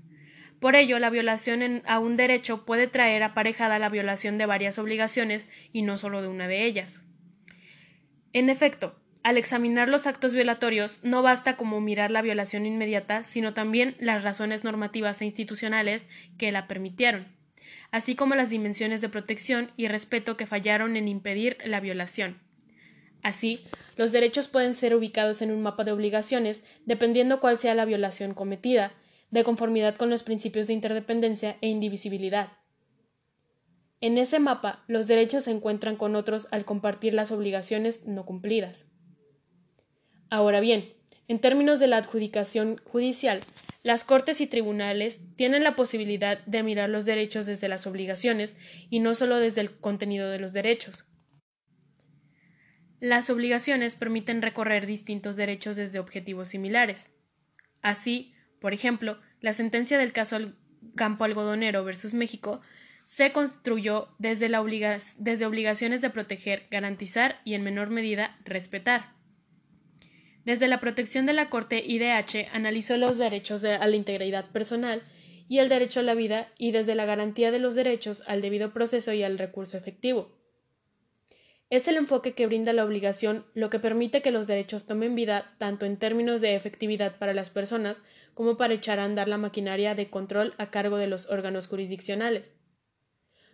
Por ello, la violación a un derecho puede traer aparejada la violación de varias obligaciones y no solo de una de ellas. En efecto, al examinar los actos violatorios no basta como mirar la violación inmediata, sino también las razones normativas e institucionales que la permitieron, así como las dimensiones de protección y respeto que fallaron en impedir la violación. Así, los derechos pueden ser ubicados en un mapa de obligaciones dependiendo cuál sea la violación cometida, de conformidad con los principios de interdependencia e indivisibilidad. En ese mapa, los derechos se encuentran con otros al compartir las obligaciones no cumplidas. Ahora bien, en términos de la adjudicación judicial, las Cortes y tribunales tienen la posibilidad de mirar los derechos desde las obligaciones y no solo desde el contenido de los derechos. Las obligaciones permiten recorrer distintos derechos desde objetivos similares. Así, por ejemplo, la sentencia del caso Campo Algodonero versus México se construyó desde, obligaciones de proteger, garantizar y, en menor medida, respetar. Desde la protección de la Corte IDH analizó los derechos a la integridad personal y el derecho a la vida y desde la garantía de los derechos al debido proceso y al recurso efectivo. Es el enfoque que brinda la obligación lo que permite que los derechos tomen vida tanto en términos de efectividad para las personas como para echar a andar la maquinaria de control a cargo de los órganos jurisdiccionales.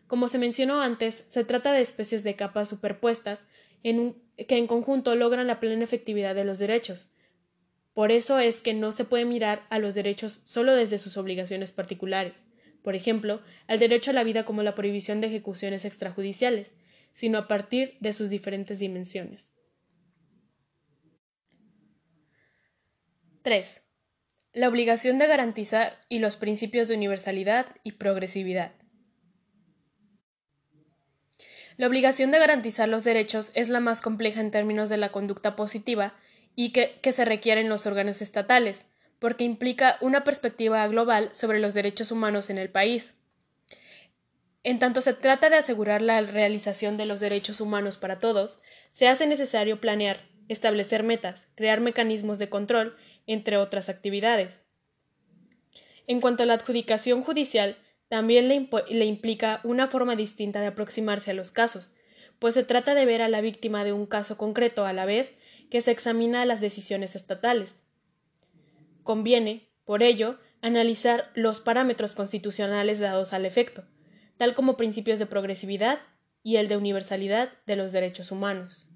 Como se mencionó antes, se trata de especies de capas superpuestas que en conjunto logran la plena efectividad de los derechos. Por eso es que no se puede mirar a los derechos solo desde sus obligaciones particulares, por ejemplo, al derecho a la vida como la prohibición de ejecuciones extrajudiciales, sino a partir de sus diferentes dimensiones. 3 la obligación de garantizar y los principios de universalidad y progresividad. La obligación de garantizar los derechos es la más compleja en términos de la conducta positiva y que, se requiere en los órganos estatales, porque implica una perspectiva global sobre los derechos humanos en el país. En tanto se trata de asegurar la realización de los derechos humanos para todos, se hace necesario planear, establecer metas, crear mecanismos de control, entre otras actividades. En cuanto a la adjudicación judicial, también le, implica una forma distinta de aproximarse a los casos, pues se trata de ver a la víctima de un caso concreto a la vez que se examina las decisiones estatales. Conviene, por ello, analizar los parámetros constitucionales dados al efecto, tal como principios de progresividad y el de universalidad de los derechos humanos.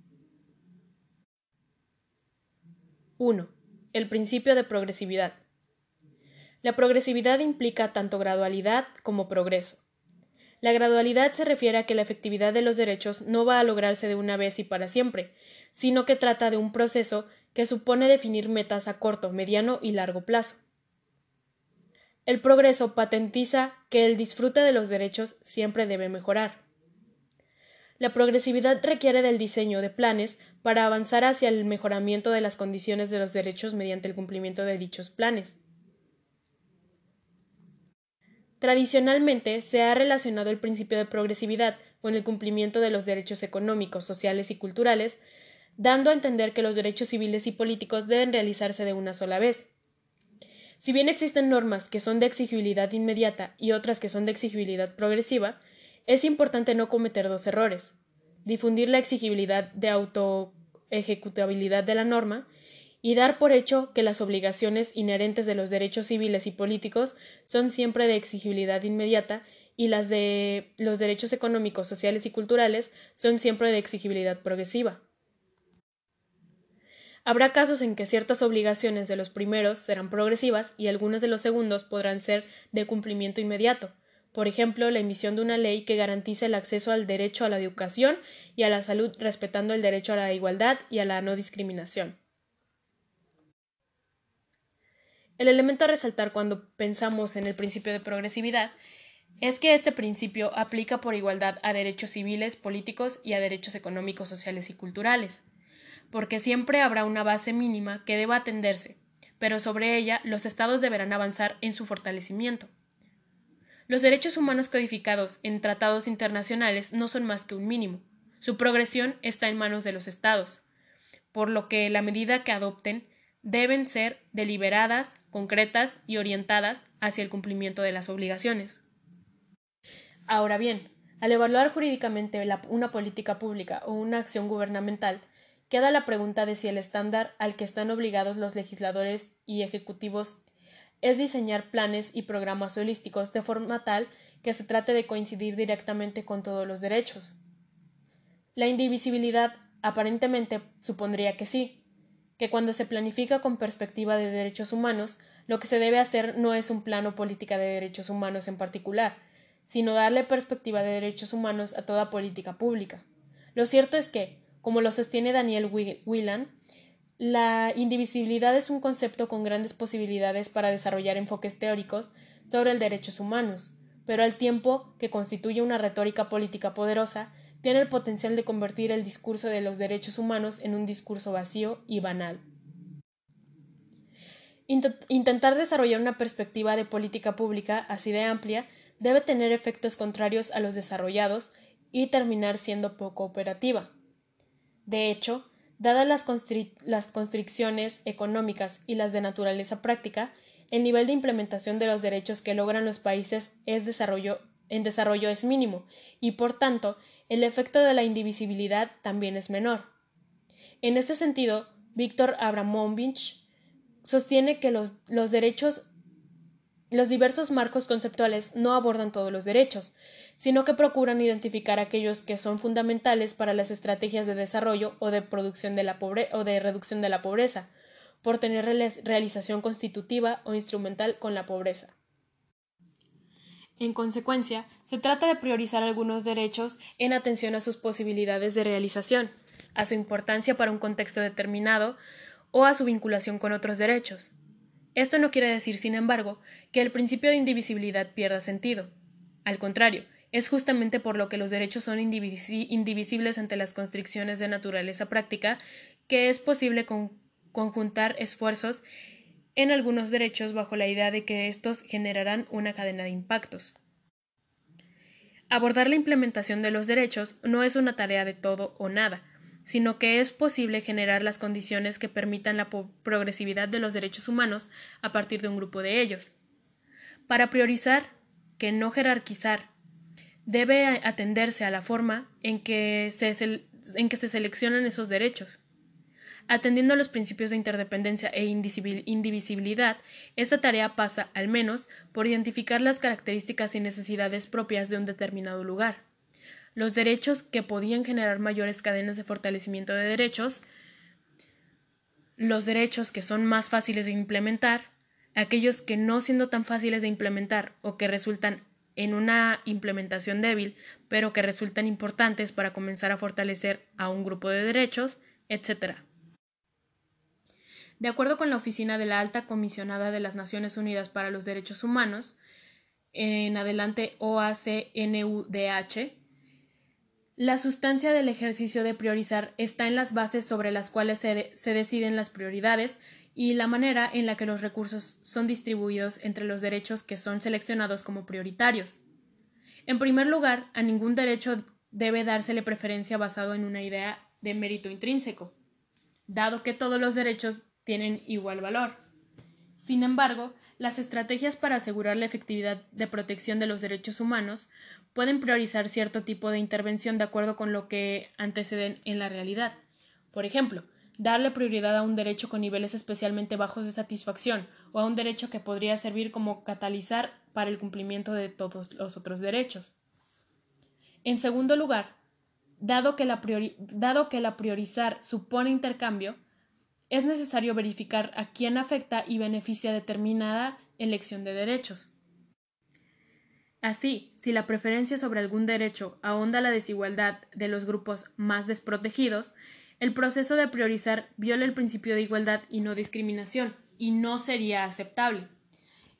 1. El principio de progresividad. La progresividad implica tanto gradualidad como progreso. La gradualidad se refiere a que la efectividad de los derechos no va a lograrse de una vez y para siempre, sino que trata de un proceso que supone definir metas a corto, mediano y largo plazo. El progreso patentiza que el disfrute de los derechos siempre debe mejorar. La progresividad requiere del diseño de planes para avanzar hacia el mejoramiento de las condiciones de los derechos mediante el cumplimiento de dichos planes. Tradicionalmente se ha relacionado el principio de progresividad con el cumplimiento de los derechos económicos, sociales y culturales, dando a entender que los derechos civiles y políticos deben realizarse de una sola vez. Si bien existen normas que son de exigibilidad inmediata y otras que son de exigibilidad progresiva, es importante no cometer dos errores. Difundir la exigibilidad de autoejecutabilidad de la norma y dar por hecho que las obligaciones inherentes de los derechos civiles y políticos son siempre de exigibilidad inmediata y las de los derechos económicos, sociales y culturales son siempre de exigibilidad progresiva. Habrá casos en que ciertas obligaciones de los primeros serán progresivas y algunas de los segundos podrán ser de cumplimiento inmediato, por ejemplo, la emisión de una ley que garantice el acceso al derecho a la educación y a la salud respetando el derecho a la igualdad y a la no discriminación. El elemento a resaltar cuando pensamos en el principio de progresividad es que este principio aplica por igualdad a derechos civiles, políticos y a derechos económicos, sociales y culturales, porque siempre habrá una base mínima que deba atenderse, pero sobre ella los estados deberán avanzar en su fortalecimiento. Los derechos humanos codificados en tratados internacionales no son más que un mínimo. Su progresión está en manos de los Estados, por lo que la medida que adopten deben ser deliberadas, concretas y orientadas hacia el cumplimiento de las obligaciones. Ahora bien, al evaluar jurídicamente una política pública o una acción gubernamental, queda la pregunta de si el estándar al que están obligados los legisladores y ejecutivos es diseñar planes y programas holísticos de forma tal que se trate de coincidir directamente con todos los derechos. La indivisibilidad aparentemente supondría que sí, que cuando se planifica con perspectiva de derechos humanos, lo que se debe hacer no es un plano política de derechos humanos en particular, sino darle perspectiva de derechos humanos a toda política pública. Lo cierto es que, como lo sostiene Daniel Whelan, la indivisibilidad es un concepto con grandes posibilidades para desarrollar enfoques teóricos sobre el derechos humanos, pero al tiempo que constituye una retórica política poderosa, tiene el potencial de convertir el discurso de los derechos humanos en un discurso vacío y banal. Intentar desarrollar una perspectiva de política pública así de amplia debe tener efectos contrarios a los desarrollados y terminar siendo poco operativa. De hecho, Dadas las, constricciones económicas y las de naturaleza práctica, el nivel de implementación de los derechos que logran los países es desarrollo, en desarrollo es mínimo, y por tanto, el efecto de la indivisibilidad también es menor. En este sentido, Víctor Abramovich sostiene que los, los derechos los diversos marcos conceptuales no abordan todos los derechos, sino que procuran identificar aquellos que son fundamentales para las estrategias de desarrollo o de, producción de la o de reducción de la pobreza, por tener realización constitutiva o instrumental con la pobreza. En consecuencia, se trata de priorizar algunos derechos en atención a sus posibilidades de realización, a su importancia para un contexto determinado o a su vinculación con otros derechos. Esto no quiere decir, sin embargo, que el principio de indivisibilidad pierda sentido. Al contrario, Es justamente por lo que los derechos son indivisibles ante las constricciones de naturaleza práctica que es posible conjuntar esfuerzos en algunos derechos bajo la idea de que estos generarán una cadena de impactos. Abordar la implementación de los derechos no es una tarea de todo o nada, sino que es posible generar las condiciones que permitan la progresividad de los derechos humanos a partir de un grupo de ellos. Para priorizar, que no jerarquizar, debe atenderse a la forma en que se, en que se seleccionan esos derechos. Atendiendo a los principios de interdependencia e indivisibilidad, esta tarea pasa, al menos, por identificar las características y necesidades propias de un determinado lugar los derechos que podían generar mayores cadenas de fortalecimiento de derechos, los derechos que son más fáciles de implementar, aquellos que no siendo tan fáciles de implementar o que resultan en una implementación débil, pero que resultan importantes para comenzar a fortalecer a un grupo de derechos, etc. De acuerdo con la Oficina de la Alta Comisionada de las Naciones Unidas para los Derechos Humanos, en adelante OACNUDH, la sustancia del ejercicio de priorizar está en las bases sobre las cuales se, deciden las prioridades y la manera en la que los recursos son distribuidos entre los derechos que son seleccionados como prioritarios. En primer lugar, a ningún derecho debe dársele preferencia basado en una idea de mérito intrínseco, dado que todos los derechos tienen igual valor. Sin embargo, las estrategias para asegurar la efectividad de protección de los derechos humanos pueden priorizar cierto tipo de intervención de acuerdo con lo que anteceden en la realidad. Por ejemplo, darle prioridad a un derecho con niveles especialmente bajos de satisfacción o a un derecho que podría servir como catalizar para el cumplimiento de todos los otros derechos. En segundo lugar, dado que la, dado que la priorizar supone intercambio, es necesario verificar a quién afecta y beneficia determinada elección de derechos. Así, si la preferencia sobre algún derecho ahonda la desigualdad de los grupos más desprotegidos, el proceso de priorizar viola el principio de igualdad y no discriminación, y no sería aceptable.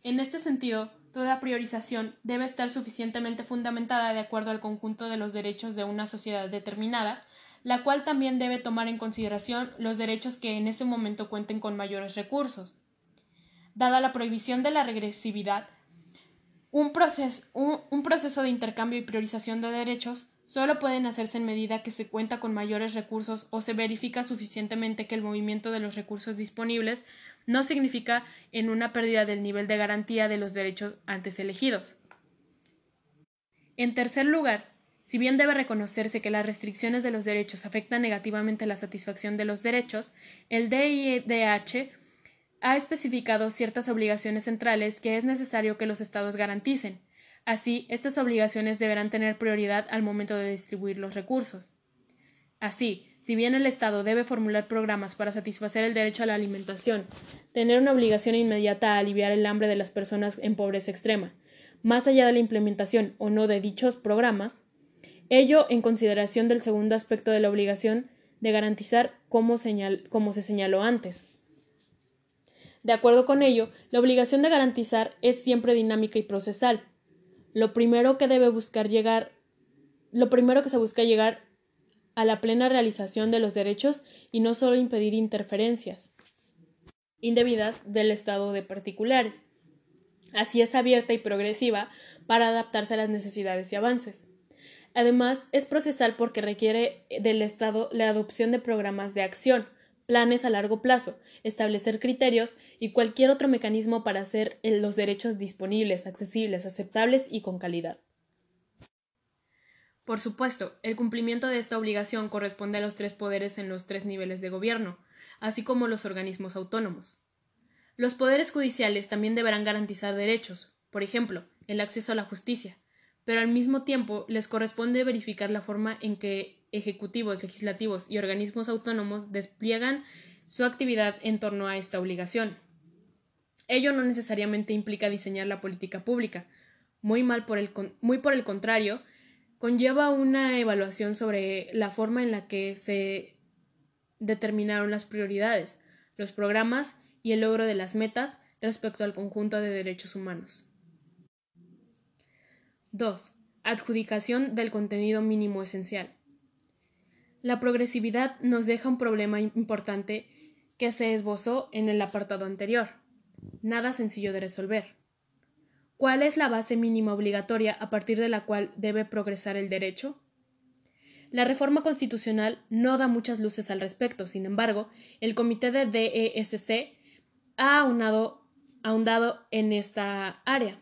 En este sentido, toda priorización debe estar suficientemente fundamentada de acuerdo al conjunto de los derechos de una sociedad determinada la cual también debe tomar en consideración los derechos que en ese momento cuenten con mayores recursos. Dada la prohibición de la regresividad, un, un, proceso de intercambio y priorización de derechos solo pueden hacerse en medida que se cuenta con mayores recursos o se verifica suficientemente que el movimiento de los recursos disponibles no significa en una pérdida del nivel de garantía de los derechos antes elegidos. En tercer lugar, si bien debe reconocerse que las restricciones de los derechos afectan negativamente la satisfacción de los derechos, el DIDH ha especificado ciertas obligaciones centrales que es necesario que los Estados garanticen. Así, estas obligaciones deberán tener prioridad al momento de distribuir los recursos. Así, si bien el Estado debe formular programas para satisfacer el derecho a la alimentación, tener una obligación inmediata a aliviar el hambre de las personas en pobreza extrema, más allá de la implementación o no de dichos programas, Ello en consideración del segundo aspecto de la obligación de garantizar como, se señaló antes. De acuerdo con ello, la obligación de garantizar es siempre dinámica y procesal. Lo primero que debe buscar llegar, lo primero que se busca llegar a la plena realización de los derechos y no solo impedir interferencias indebidas del estado de particulares. Así es abierta y progresiva para adaptarse a las necesidades y avances. Además, es procesal porque requiere del Estado la adopción de programas de acción, planes a largo plazo, establecer criterios y cualquier otro mecanismo para hacer los derechos disponibles, accesibles, aceptables y con calidad. Por supuesto, el cumplimiento de esta obligación corresponde a los tres poderes en los tres niveles de gobierno, así como los organismos autónomos. Los poderes judiciales también deberán garantizar derechos, por ejemplo, el acceso a la justicia, pero al mismo tiempo les corresponde verificar la forma en que ejecutivos, legislativos y organismos autónomos despliegan su actividad en torno a esta obligación. Ello no necesariamente implica diseñar la política pública, muy, mal por el, muy por el contrario, conlleva una evaluación sobre la forma en la que se determinaron las prioridades, los programas y el logro de las metas respecto al conjunto de derechos humanos. 2. Adjudicación del contenido mínimo esencial. La progresividad nos deja un problema importante que se esbozó en el apartado anterior. Nada sencillo de resolver. ¿Cuál es la base mínima obligatoria a partir de la cual debe progresar el derecho? La reforma constitucional no da muchas luces al respecto, sin embargo, el comité de DESC ha ahondado en esta área.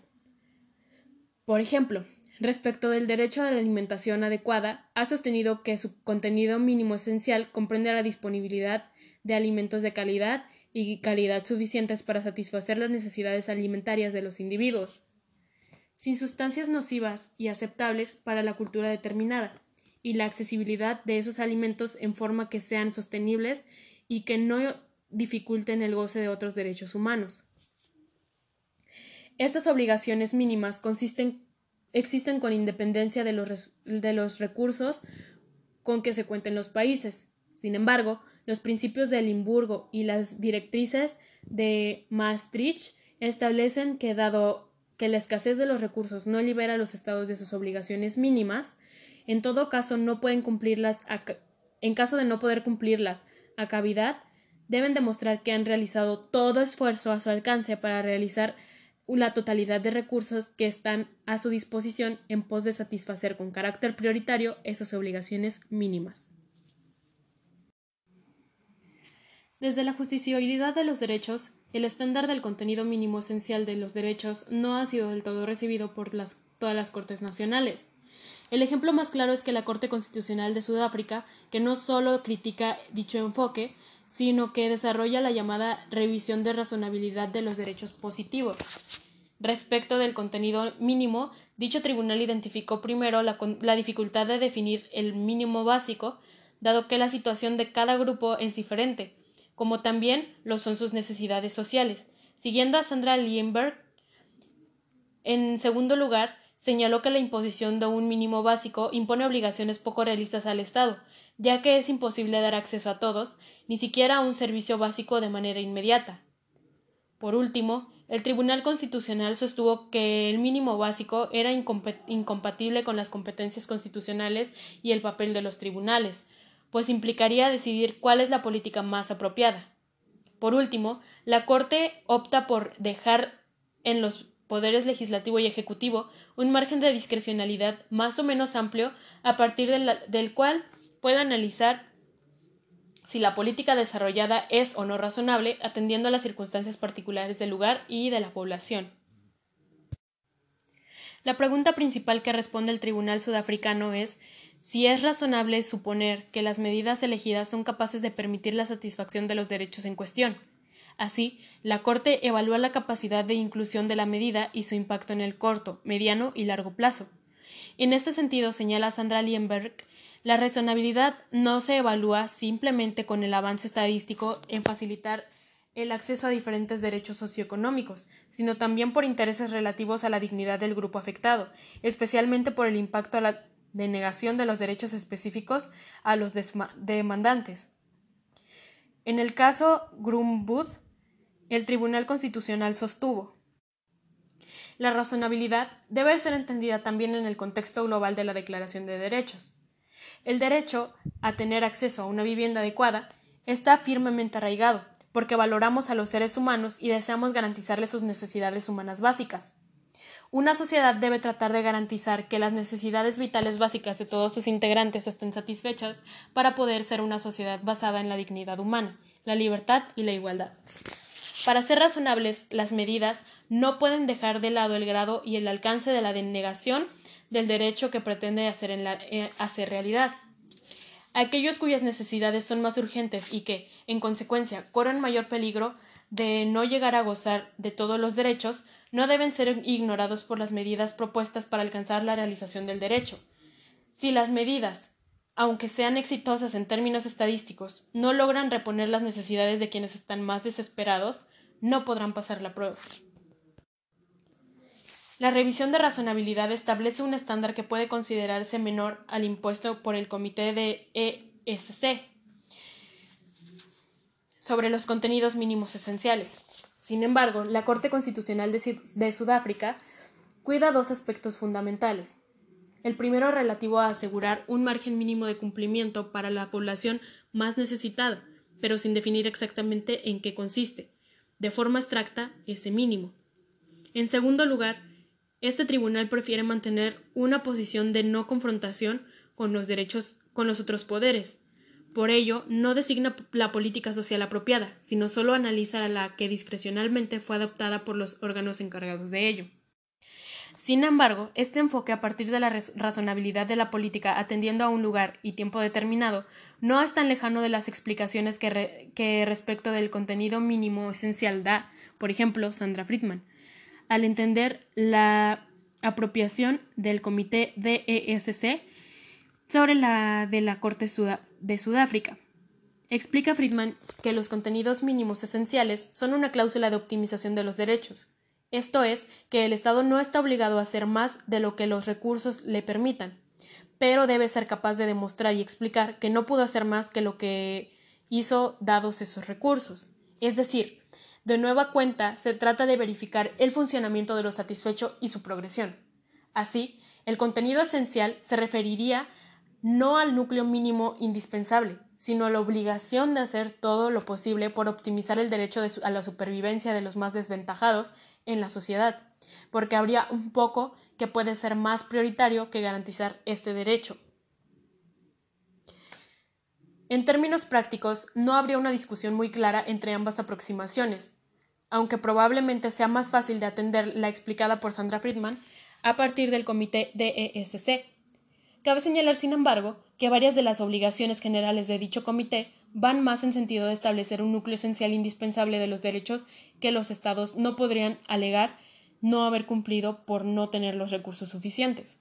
Por ejemplo, respecto del derecho a la alimentación adecuada, ha sostenido que su contenido mínimo esencial comprende la disponibilidad de alimentos de calidad y calidad suficientes para satisfacer las necesidades alimentarias de los individuos, sin sustancias nocivas y aceptables para la cultura determinada, y la accesibilidad de esos alimentos en forma que sean sostenibles y que no dificulten el goce de otros derechos humanos. Estas obligaciones mínimas existen con independencia de los, de los recursos con que se cuenten los países. Sin embargo, los principios de Limburgo y las directrices de Maastricht establecen que dado que la escasez de los recursos no libera a los estados de sus obligaciones mínimas, en todo caso no pueden cumplirlas en caso de no poder cumplirlas a cavidad, deben demostrar que han realizado todo esfuerzo a su alcance para realizar la totalidad de recursos que están a su disposición en pos de satisfacer con carácter prioritario esas obligaciones mínimas. Desde la justiciabilidad de los derechos, el estándar del contenido mínimo esencial de los derechos no ha sido del todo recibido por todas las Cortes nacionales. El ejemplo más claro es que la Corte Constitucional de Sudáfrica, que no solo critica dicho enfoque, sino que desarrolla la llamada revisión de razonabilidad de los derechos positivos. Respecto del contenido mínimo, dicho tribunal identificó primero la, la dificultad de definir el mínimo básico, dado que la situación de cada grupo es diferente, como también lo son sus necesidades sociales. Siguiendo a Sandra Lienberg, en segundo lugar, señaló que la imposición de un mínimo básico impone obligaciones poco realistas al Estado, ya que es imposible dar acceso a todos, ni siquiera a un servicio básico de manera inmediata. Por último, el Tribunal Constitucional sostuvo que el mínimo básico era incompatible con las competencias constitucionales y el papel de los tribunales, pues implicaría decidir cuál es la política más apropiada. Por último, la Corte opta por dejar en los poderes legislativo y ejecutivo un margen de discrecionalidad más o menos amplio a partir del cual pueda analizar si la política desarrollada es o no razonable atendiendo a las circunstancias particulares del lugar y de la población. La pregunta principal que responde el Tribunal Sudafricano es si es razonable suponer que las medidas elegidas son capaces de permitir la satisfacción de los derechos en cuestión. Así, la Corte evalúa la capacidad de inclusión de la medida y su impacto en el corto, mediano y largo plazo. En este sentido, señala Sandra Lienberg, la razonabilidad no se evalúa simplemente con el avance estadístico en facilitar el acceso a diferentes derechos socioeconómicos, sino también por intereses relativos a la dignidad del grupo afectado, especialmente por el impacto a la de negación de los derechos específicos a los demandantes. En el caso Grumbud, el Tribunal Constitucional sostuvo la razonabilidad debe ser entendida también en el contexto global de la Declaración de Derechos. El derecho a tener acceso a una vivienda adecuada está firmemente arraigado, porque valoramos a los seres humanos y deseamos garantizarles sus necesidades humanas básicas. Una sociedad debe tratar de garantizar que las necesidades vitales básicas de todos sus integrantes estén satisfechas para poder ser una sociedad basada en la dignidad humana, la libertad y la igualdad. Para ser razonables, las medidas no pueden dejar de lado el grado y el alcance de la denegación del derecho que pretende hacer, en eh, hacer realidad. Aquellos cuyas necesidades son más urgentes y que, en consecuencia, corren mayor peligro de no llegar a gozar de todos los derechos, no deben ser ignorados por las medidas propuestas para alcanzar la realización del derecho. Si las medidas, aunque sean exitosas en términos estadísticos, no logran reponer las necesidades de quienes están más desesperados, no podrán pasar la prueba. La revisión de razonabilidad establece un estándar que puede considerarse menor al impuesto por el Comité de ESC sobre los contenidos mínimos esenciales. Sin embargo, la Corte Constitucional de, Sudáfrica cuida dos aspectos fundamentales. El primero relativo a asegurar un margen mínimo de cumplimiento para la población más necesitada, pero sin definir exactamente en qué consiste. De forma abstracta, ese mínimo. En segundo lugar, este tribunal prefiere mantener una posición de no confrontación con los derechos con los otros poderes. Por ello, no designa la política social apropiada, sino solo analiza la que discrecionalmente fue adoptada por los órganos encargados de ello. Sin embargo, este enfoque a partir de la razonabilidad de la política atendiendo a un lugar y tiempo determinado no es tan lejano de las explicaciones que, que respecto del contenido mínimo esencial da, por ejemplo, Sandra Friedman, al entender la apropiación del Comité DESC sobre la de la Corte de Sudáfrica. Explica Friedman que los contenidos mínimos esenciales son una cláusula de optimización de los derechos, esto es, que el Estado no está obligado a hacer más de lo que los recursos le permitan, pero debe ser capaz de demostrar y explicar que no pudo hacer más que lo que hizo dados esos recursos. Es decir, de nueva cuenta se trata de verificar el funcionamiento de lo satisfecho y su progresión. Así, el contenido esencial se referiría no al núcleo mínimo indispensable, sino a la obligación de hacer todo lo posible por optimizar el derecho a la supervivencia de los más desventajados en la sociedad, porque habría un poco que puede ser más prioritario que garantizar este derecho. En términos prácticos, no habría una discusión muy clara entre ambas aproximaciones, aunque probablemente sea más fácil de atender la explicada por Sandra Friedman a partir del comité DESC. Cabe señalar, sin embargo, que varias de las obligaciones generales de dicho comité van más en sentido de establecer un núcleo esencial indispensable de los derechos que los Estados no podrían alegar no haber cumplido por no tener los recursos suficientes.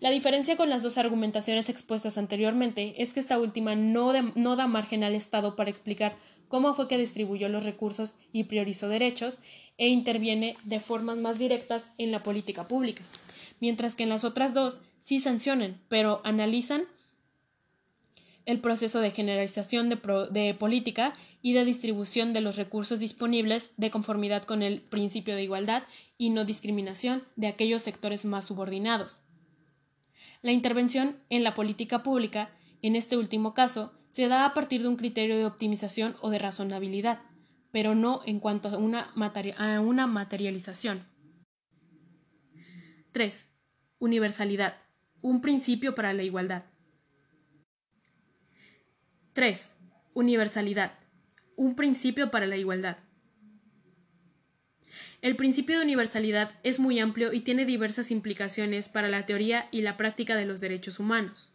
La diferencia con las dos argumentaciones expuestas anteriormente es que esta última no, no, da margen al Estado para explicar cómo fue que distribuyó los recursos y priorizó derechos e interviene de formas más directas en la política pública, mientras que en las otras dos sí sancionan, pero analizan el proceso de generalización de, política y de distribución de los recursos disponibles de conformidad con el principio de igualdad y no discriminación de aquellos sectores más subordinados. La intervención en la política pública, en este último caso, se da a partir de un criterio de optimización o de razonabilidad, pero no en cuanto a una, materialización. 3. Universalidad. Un principio para la igualdad. 3. Universalidad. Un principio para la igualdad. El principio de universalidad es muy amplio y tiene diversas implicaciones para la teoría y la práctica de los derechos humanos.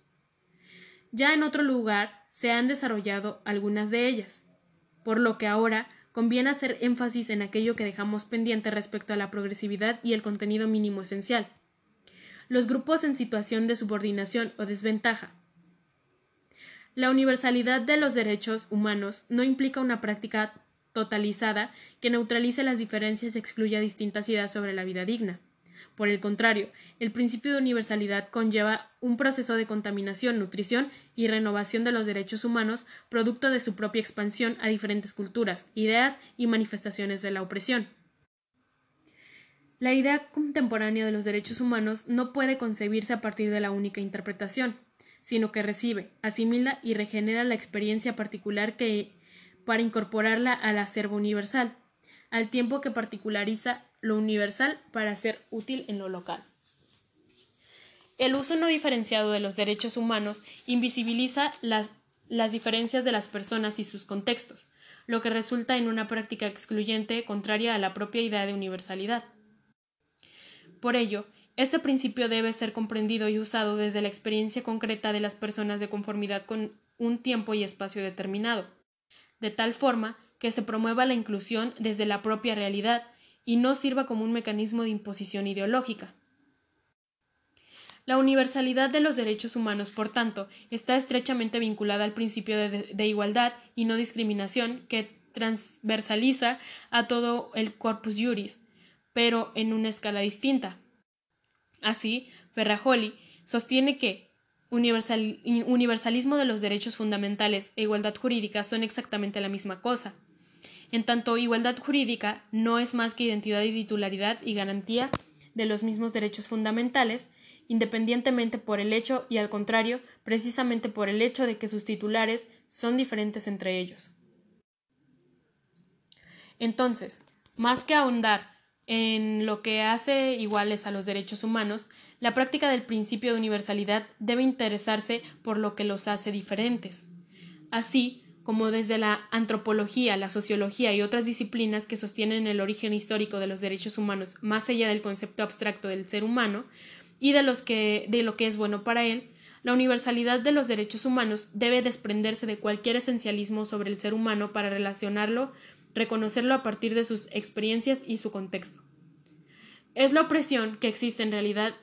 Ya en otro lugar se han desarrollado algunas de ellas, por lo que ahora conviene hacer énfasis en aquello que dejamos pendiente respecto a la progresividad y el contenido mínimo esencial. Los grupos en situación de subordinación o desventaja, la universalidad de los derechos humanos no implica una práctica totalizada que neutralice las diferencias y excluya distintas ideas sobre la vida digna. Por el contrario, el principio de universalidad conlleva un proceso de contaminación, nutrición y renovación de los derechos humanos producto de su propia expansión a diferentes culturas, ideas y manifestaciones de la opresión. La idea contemporánea de los derechos humanos no puede concebirse a partir de la única interpretación, sino que recibe, asimila y regenera la experiencia particular que para incorporarla al acervo universal, al tiempo que particulariza lo universal para ser útil en lo local. El uso no diferenciado de los derechos humanos invisibiliza las, las diferencias de las personas y sus contextos, lo que resulta en una práctica excluyente contraria a la propia idea de universalidad. Por ello, este principio debe ser comprendido y usado desde la experiencia concreta de las personas de conformidad con un tiempo y espacio determinado, de tal forma que se promueva la inclusión desde la propia realidad y no sirva como un mecanismo de imposición ideológica. La universalidad de los derechos humanos, por tanto, está estrechamente vinculada al principio de, igualdad y no discriminación que transversaliza a todo el corpus juris, pero en una escala distinta. Así, Ferrajoli sostiene que universalismo de los derechos fundamentales e igualdad jurídica son exactamente la misma cosa. En tanto, igualdad jurídica no es más que identidad y titularidad y garantía de los mismos derechos fundamentales independientemente por el hecho y al contrario, precisamente por el hecho de que sus titulares son diferentes entre ellos. Entonces, más que ahondar en lo que hace iguales a los derechos humanos, la práctica del principio de universalidad debe interesarse por lo que los hace diferentes. Así como desde la antropología, la sociología y otras disciplinas que sostienen el origen histórico de los derechos humanos más allá del concepto abstracto del ser humano y de, lo que es bueno para él, la universalidad de los derechos humanos debe desprenderse de cualquier esencialismo sobre el ser humano para relacionarlo reconocerlo a partir de sus experiencias y su contexto. Es la opresión que existe en realidad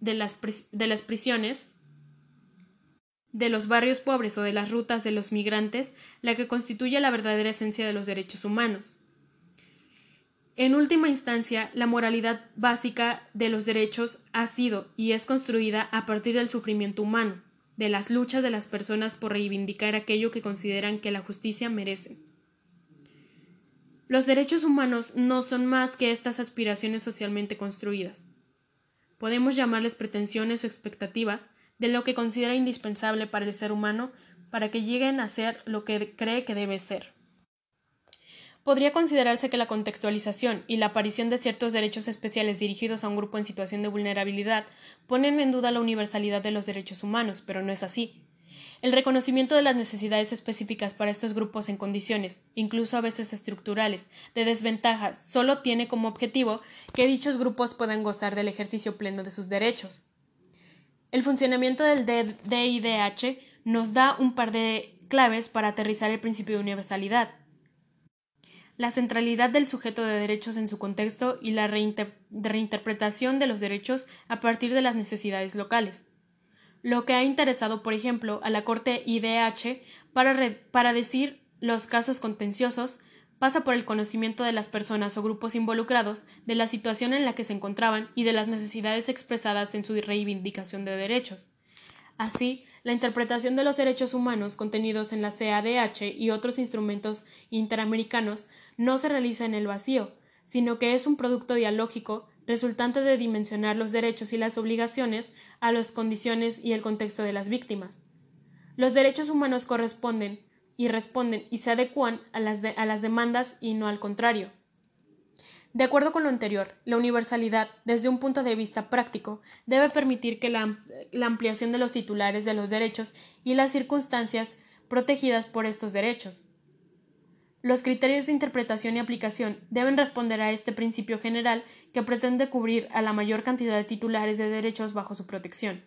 de las, de las prisiones, de los barrios pobres o de las rutas de los migrantes la que constituye la verdadera esencia de los derechos humanos. En última instancia, la moralidad básica de los derechos ha sido y es construida a partir del sufrimiento humano, de las luchas de las personas por reivindicar aquello que consideran que la justicia merece. Los derechos humanos no son más que estas aspiraciones socialmente construidas. Podemos llamarles pretensiones o expectativas de lo que considera indispensable para el ser humano para que lleguen a ser lo que cree que debe ser. Podría considerarse que la contextualización y la aparición de ciertos derechos especiales dirigidos a un grupo en situación de vulnerabilidad ponen en duda la universalidad de los derechos humanos, pero no es así. El reconocimiento de las necesidades específicas para estos grupos en condiciones, incluso a veces estructurales, de desventaja, solo tiene como objetivo que dichos grupos puedan gozar del ejercicio pleno de sus derechos. El funcionamiento del DIDH nos da un par de claves para aterrizar el principio de universalidad. La centralidad del sujeto de derechos en su contexto y la reinterpretación de los derechos a partir de las necesidades locales lo que ha interesado, por ejemplo, a la Corte IDH para, para decir los casos contenciosos pasa por el conocimiento de las personas o grupos involucrados de la situación en la que se encontraban y de las necesidades expresadas en su reivindicación de derechos. Así, la interpretación de los derechos humanos contenidos en la CADH y otros instrumentos interamericanos no se realiza en el vacío, sino que es un producto dialógico resultante de dimensionar los derechos y las obligaciones a las condiciones y el contexto de las víctimas. Los derechos humanos corresponden y responden y se adecuan a las, a las demandas y no al contrario. De acuerdo con lo anterior, la universalidad, desde un punto de vista práctico, debe permitir que la, la ampliación de los titulares de los derechos y las circunstancias protegidas por estos derechos, los criterios de interpretación y aplicación deben responder a este principio general que pretende cubrir a la mayor cantidad de titulares de derechos bajo su protección.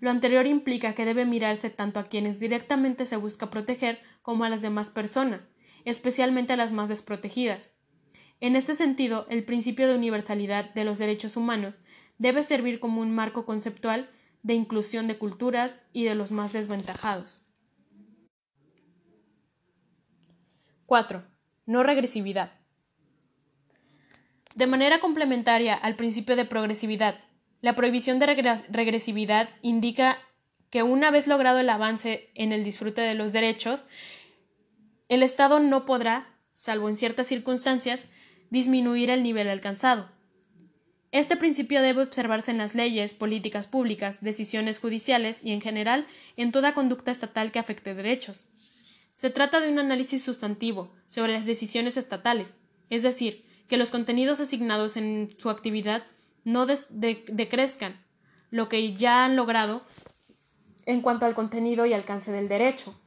Lo anterior implica que debe mirarse tanto a quienes directamente se busca proteger como a las demás personas, especialmente a las más desprotegidas. En este sentido, el principio de universalidad de los derechos humanos debe servir como un marco conceptual de inclusión de culturas y de los más desventajados. 4. No regresividad. De manera complementaria al principio de progresividad, la prohibición de regresividad indica que una vez logrado el avance en el disfrute de los derechos, el Estado no podrá, salvo en ciertas circunstancias, disminuir el nivel alcanzado. Este principio debe observarse en las leyes, políticas públicas, decisiones judiciales y, en general, en toda conducta estatal que afecte derechos. Se trata de un análisis sustantivo sobre las decisiones estatales, es decir, que los contenidos asignados en su actividad no decrezcan lo que ya han logrado en cuanto al contenido y alcance del derecho.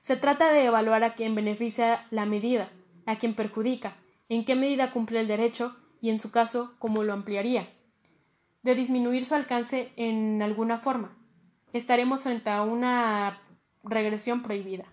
Se trata de evaluar a quien beneficia la medida, a quien perjudica, en qué medida cumple el derecho y, en su caso, cómo lo ampliaría. De disminuir su alcance en alguna forma. Estaremos frente a una regresión prohibida.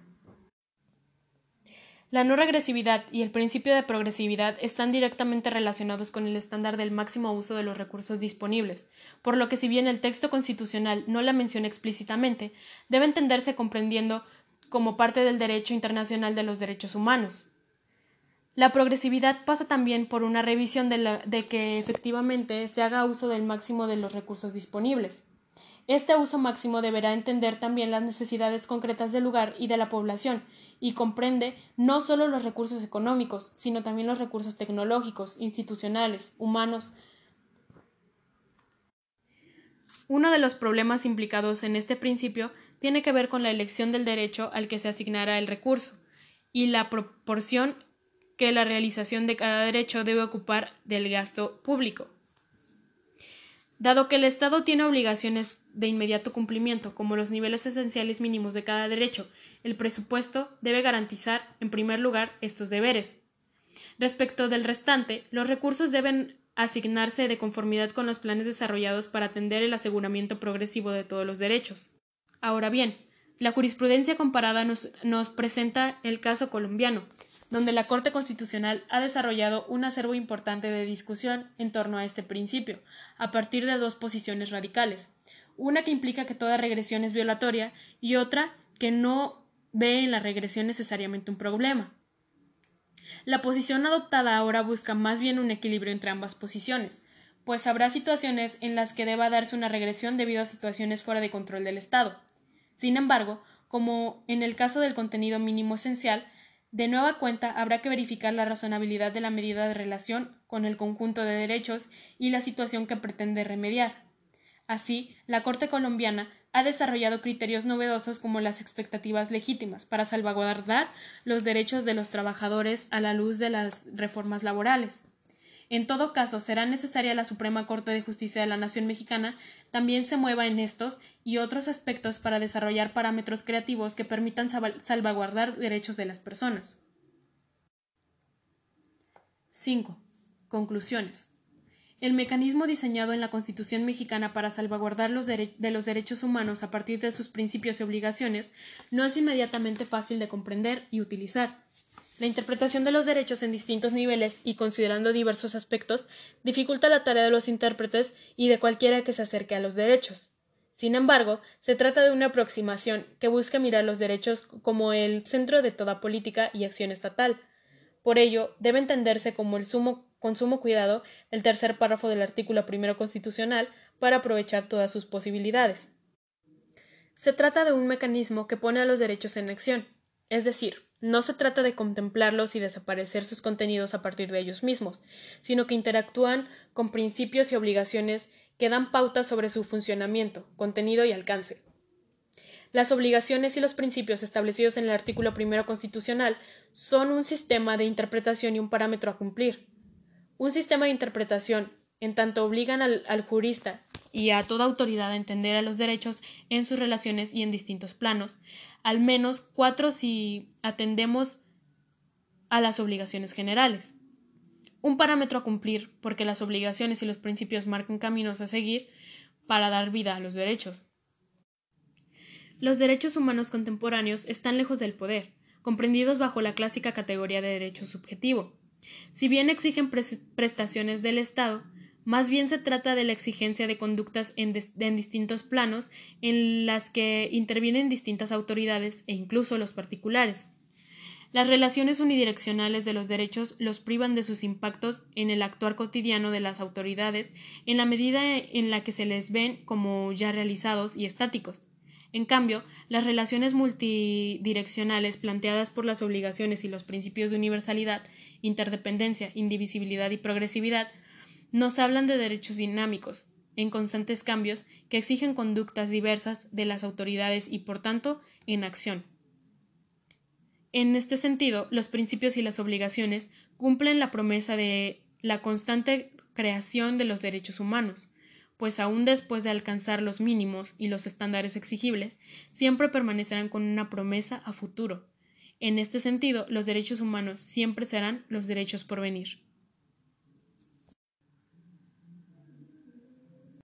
La no regresividad y el principio de progresividad están directamente relacionados con el estándar del máximo uso de los recursos disponibles, por lo que si bien el texto constitucional no la menciona explícitamente, debe entenderse comprendiendo como parte del derecho internacional de los derechos humanos. La progresividad pasa también por una revisión de, de que efectivamente se haga uso del máximo de los recursos disponibles. Este uso máximo deberá entender también las necesidades concretas del lugar y de la población, y comprende no solo los recursos económicos, sino también los recursos tecnológicos, institucionales, humanos, Uno de los problemas implicados en este principio tiene que ver con la elección del derecho al que se asignará el recurso y la proporción que la realización de cada derecho debe ocupar del gasto público. Dado que el Estado tiene obligaciones de inmediato cumplimiento, como los niveles esenciales mínimos de cada derecho, el presupuesto debe garantizar, en primer lugar, estos deberes. Respecto del restante, los recursos deben asignarse de conformidad con los planes desarrollados para atender el aseguramiento progresivo de todos los derechos. Ahora bien, la jurisprudencia comparada nos, nos, presenta el caso colombiano, donde la Corte Constitucional ha desarrollado un acervo importante de discusión en torno a este principio, a partir de dos posiciones radicales, una que implica que toda regresión es violatoria y otra que no ve en la regresión necesariamente un problema. La posición adoptada ahora busca más bien un equilibrio entre ambas posiciones, pues habrá situaciones en las que deba darse una regresión debido a situaciones fuera de control del Estado. Sin embargo, como en el caso del contenido mínimo esencial, de nueva cuenta habrá que verificar la razonabilidad de la medida de relación con el conjunto de derechos y la situación que pretende remediar. Así, la Corte colombiana ha desarrollado criterios novedosos como las expectativas legítimas para salvaguardar los derechos de los trabajadores a la luz de las reformas laborales. En todo caso, será necesaria la Suprema Corte de Justicia de la Nación Mexicana también se mueva en estos y otros aspectos para desarrollar parámetros creativos que permitan salvaguardar derechos de las personas. 5. Conclusiones. El mecanismo diseñado en la Constitución mexicana para salvaguardar los de los derechos humanos a partir de sus principios y obligaciones no es inmediatamente fácil de comprender y utilizar. La interpretación de los derechos en distintos niveles y considerando diversos aspectos dificulta la tarea de los intérpretes y de cualquiera que se acerque a los derechos. Sin embargo, se trata de una aproximación que busca mirar los derechos como el centro de toda política y acción estatal. Por ello, debe entenderse como el sumo con sumo cuidado el tercer párrafo del artículo primero constitucional para aprovechar todas sus posibilidades. Se trata de un mecanismo que pone a los derechos en acción, es decir, no se trata de contemplarlos y desaparecer sus contenidos a partir de ellos mismos, sino que interactúan con principios y obligaciones que dan pautas sobre su funcionamiento, contenido y alcance. Las obligaciones y los principios establecidos en el artículo primero constitucional son un sistema de interpretación y un parámetro a cumplir, un sistema de interpretación, en tanto obligan al, jurista y a toda autoridad a entender a los derechos en sus relaciones y en distintos planos, al menos cuatro si atendemos a las obligaciones generales. Un parámetro a cumplir porque las obligaciones y los principios marcan caminos a seguir para dar vida a los derechos. Los derechos humanos contemporáneos están lejos del poder, comprendidos bajo la clásica categoría de derecho subjetivo. Si bien exigen prestaciones del Estado, más bien se trata de la exigencia de conductas en, distintos planos en las que intervienen distintas autoridades e incluso los particulares. Las relaciones unidireccionales de los derechos los privan de sus impactos en el actuar cotidiano de las autoridades en la medida en la que se les ven como ya realizados y estáticos. En cambio, las relaciones multidireccionales planteadas por las obligaciones y los principios de universalidad, interdependencia, indivisibilidad y progresividad nos hablan de derechos dinámicos, en constantes cambios, que exigen conductas diversas de las autoridades y, por tanto, en acción. En este sentido, los principios y las obligaciones cumplen la promesa de la constante creación de los derechos humanos, pues aun después de alcanzar los mínimos y los estándares exigibles, siempre permanecerán con una promesa a futuro. En este sentido, los derechos humanos siempre serán los derechos por venir.